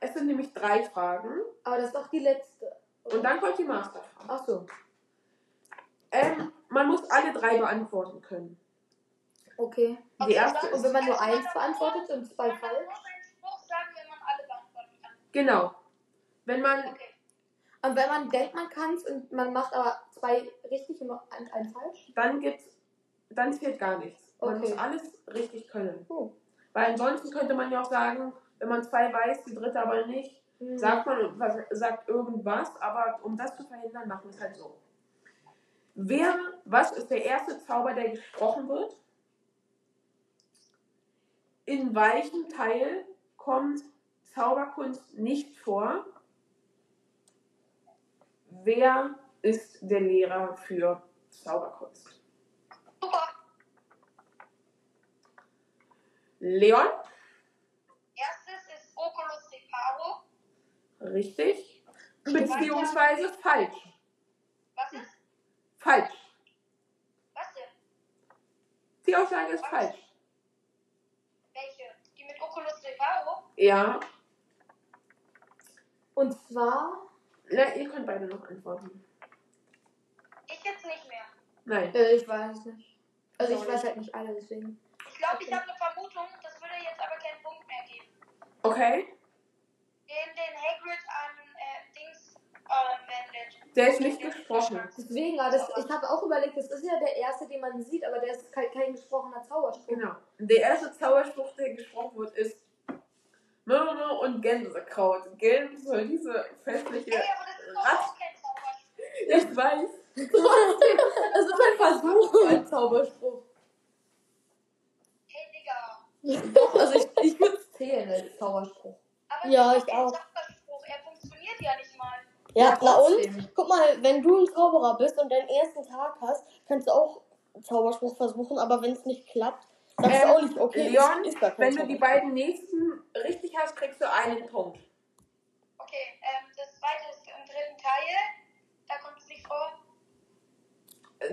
Es sind nämlich drei Fragen Aber das ist doch die letzte. und dann kommt die Masterfrage. Ach so. Ähm, man muss alle drei beantworten können. Okay. Die erste Und wenn man nur eins beantwortet und zwei Man falsch? nur einen Spruch sagen, wenn man alle beantworten kann. genau. Wenn man, Okay. Und wenn man denkt, man kann es und man macht aber zwei richtig und noch ein, ein falsch? dann gibt's, dann zählt gar nichts. Man Okay. muss alles richtig können. Oh. Weil ansonsten könnte man ja auch sagen, wenn man zwei weiß, die dritte aber nicht, Hm. sagt man was, sagt irgendwas, aber um das zu verhindern, machen wir es halt so. Wer, was ist der erste Zauber, der gesprochen wird? In welchem Teil kommt Zauberkunst nicht vor? Wer ist der Lehrer für Zauberkunst? Super. Leon? Erstes ist Oculus Reparo. Richtig. Beziehungsweise falsch. Was ist? Falsch. Was denn? Die Aussage ist falsch. Welche? Die mit Oculus Reparo? Ja. Und zwar, Na, ihr könnt beide noch antworten. Ich jetzt nicht mehr. Nein. äh, ich weiß es nicht. Also ich weiß halt nicht alle, deswegen. Ich glaube, ich habe eine Vermutung, das würde jetzt aber keinen Punkt mehr geben. Okay. Den, den Hagrid an äh, Dings äh, wendet. Der ist nicht gesprochen. Deswegen, aber das, ich habe auch überlegt, das ist ja der erste, den man sieht, aber der ist kein, kein gesprochener Zauberspruch. Genau. Der erste Zauberspruch, der gesprochen wird, ist Mürbe und Gänsekraut. Gänse, diese festliche Ey, aber das ist doch Rat. auch kein Zauberspruch. Ich weiß. Das ist ein Versuch einen Zauberspruch. Doch, also ich, ich würde es zählen als Zauberspruch. Aber Ja, ich auch. Zauberspruch. Er funktioniert ja nicht mal. Ja, Ja, na und? Guck mal, wenn du ein Zauberer bist und deinen ersten Tag hast, kannst du auch einen Zauberspruch versuchen, aber wenn es nicht klappt, sagst Ähm, du auch nicht, okay, Leon, ist, ist gar Wenn du die beiden nächsten richtig hast, kriegst du einen Punkt. Okay, ähm, das zweite ist im dritten Teil. Da kommt es nicht vor.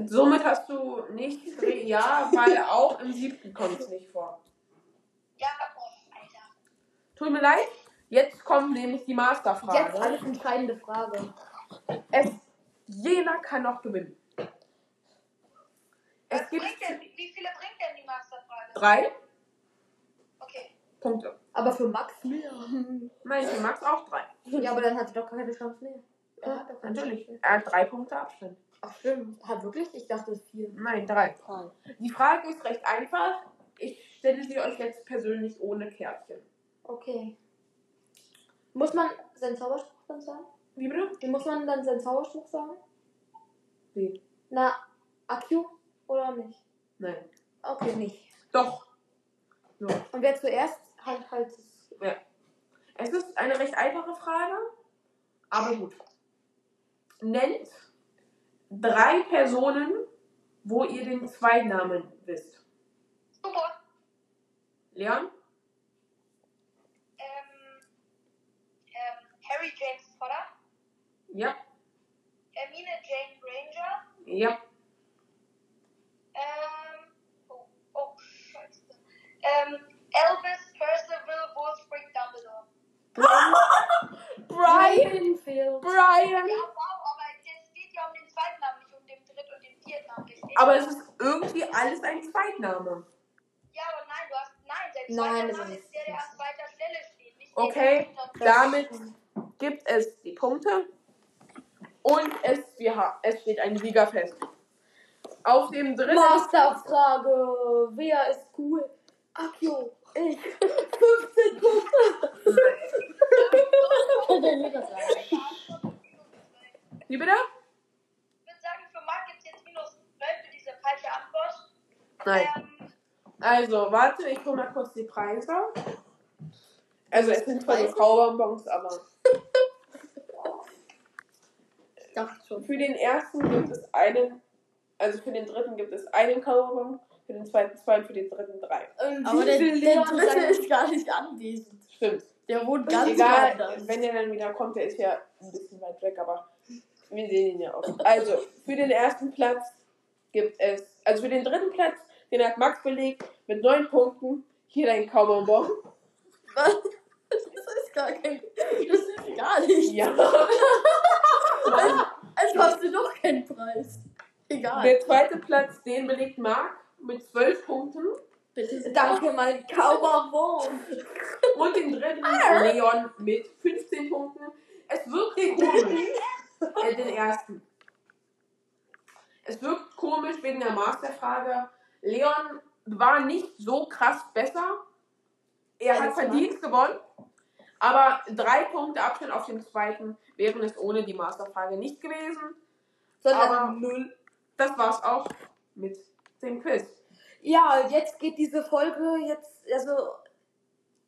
Somit hast du nicht ja, weil auch im siebten kommt es nicht vor. Ja. Tut mir leid. Jetzt kommt nämlich die Jetzt Masterfrage. alles entscheidende Frage. Es, jeder kann noch gewinnen. Es Was gibt denn, wie viele bringt denn die Masterfrage? drei Okay. Punkte. Aber für Max mehr. Nein, für Max auch drei. Ja, aber dann hat er doch keine Chance mehr. Ja, hat keine natürlich. Er hat drei Punkte Abstand. Ach stimmt. Ha, wirklich? Ich dachte vier. Nein. Drei. Die Frage ist recht einfach. Ich stelle sie euch jetzt persönlich ohne Kärtchen. Okay. Muss man seinen Zauberspruch dann sagen? Wie bitte? Wie muss man dann seinen Zauberspruch sagen? Wie? Na, Akku oder nicht? Nein. Okay, nicht. Doch. So. Und wer zuerst halt halt es. Es ist eine recht einfache Frage, aber gut. Nennt drei Personen, wo ihr den Zweitnamen wisst. Super. Leon? Ähm, ähm, Harry James Potter, Ja. Hermine Jane Granger, Ja. ähm, oh, oh, scheiße. Ähm, Elvis Percival Wolfric Dumbledore. Brian! Field. Brian! Ja, wow, aber es geht ja um den zweiten Namen, nicht um den dritten und den vierten Namen. Aber es ist irgendwie alles ein Zweitname. Ja, aber nein, du hast, nein, sein Nein, zweiter das Name ist ist der, der an zweiter Stelle steht, nicht Okay, damit gibt es die Punkte und es, wir ha es steht ein Sieger fest. Auf dem dritten Masterfrage. Wer ist cool? Akio. Ich. 15 Punkte. Wie bitte? Ich würde sagen, für Marc gibt es jetzt minus 12 für diese falsche Antwort. Nein. Ähm, Also, warte, ich hole mal kurz die Preise. Also, es sind zwar nur Kaubonbons, aber dachte schon. für den ersten gibt es einen, also für den dritten gibt es einen Kaubon, für den zweiten zwei und für den dritten drei. Aber der, der dritte ist gar nicht anwesend. Stimmt. Der wohnt ganz Egal, woanders. wenn er dann wieder kommt, der ist ja ein bisschen weit weg, aber wir sehen ihn ja auch. Also, für den ersten Platz gibt es, also für den dritten Platz, den hat Max belegt mit neun Punkten. Hier dein Kaubonbon. Was? Das ist gar kein. Das ist gar nicht. Ja. Es kostet doch keinen Preis. Egal. Der zweite Platz, den belegt Marc mit zwölf Punkten. Bitte. Danke, mein Kaubonbon. Und den dritten Leon mit 15 Punkten. Es wirkt komisch. äh, den ersten. Es wirkt komisch wegen der Masterfrage. Leon war nicht so krass besser. Er hat verdient gewonnen. Aber drei Punkte Abstand auf den zweiten wären es ohne die Masterfrage nicht gewesen. Sondern Aber- null. Das war's auch mit dem Quiz. Ja, jetzt geht diese Folge jetzt, also,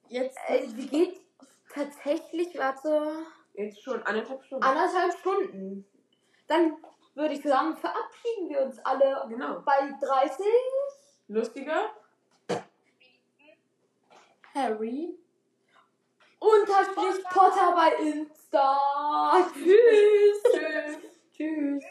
Jetzt. äh, die geht tatsächlich, warte, Jetzt schon anderthalb Stunden. anderthalb Stunden. Dann würde ich sagen, verabschieden wir uns alle Genau. bei 30. Lustiger. Harry. Unterstrich Potter bei Insta. Tschüss. Tschüss. Tschüss.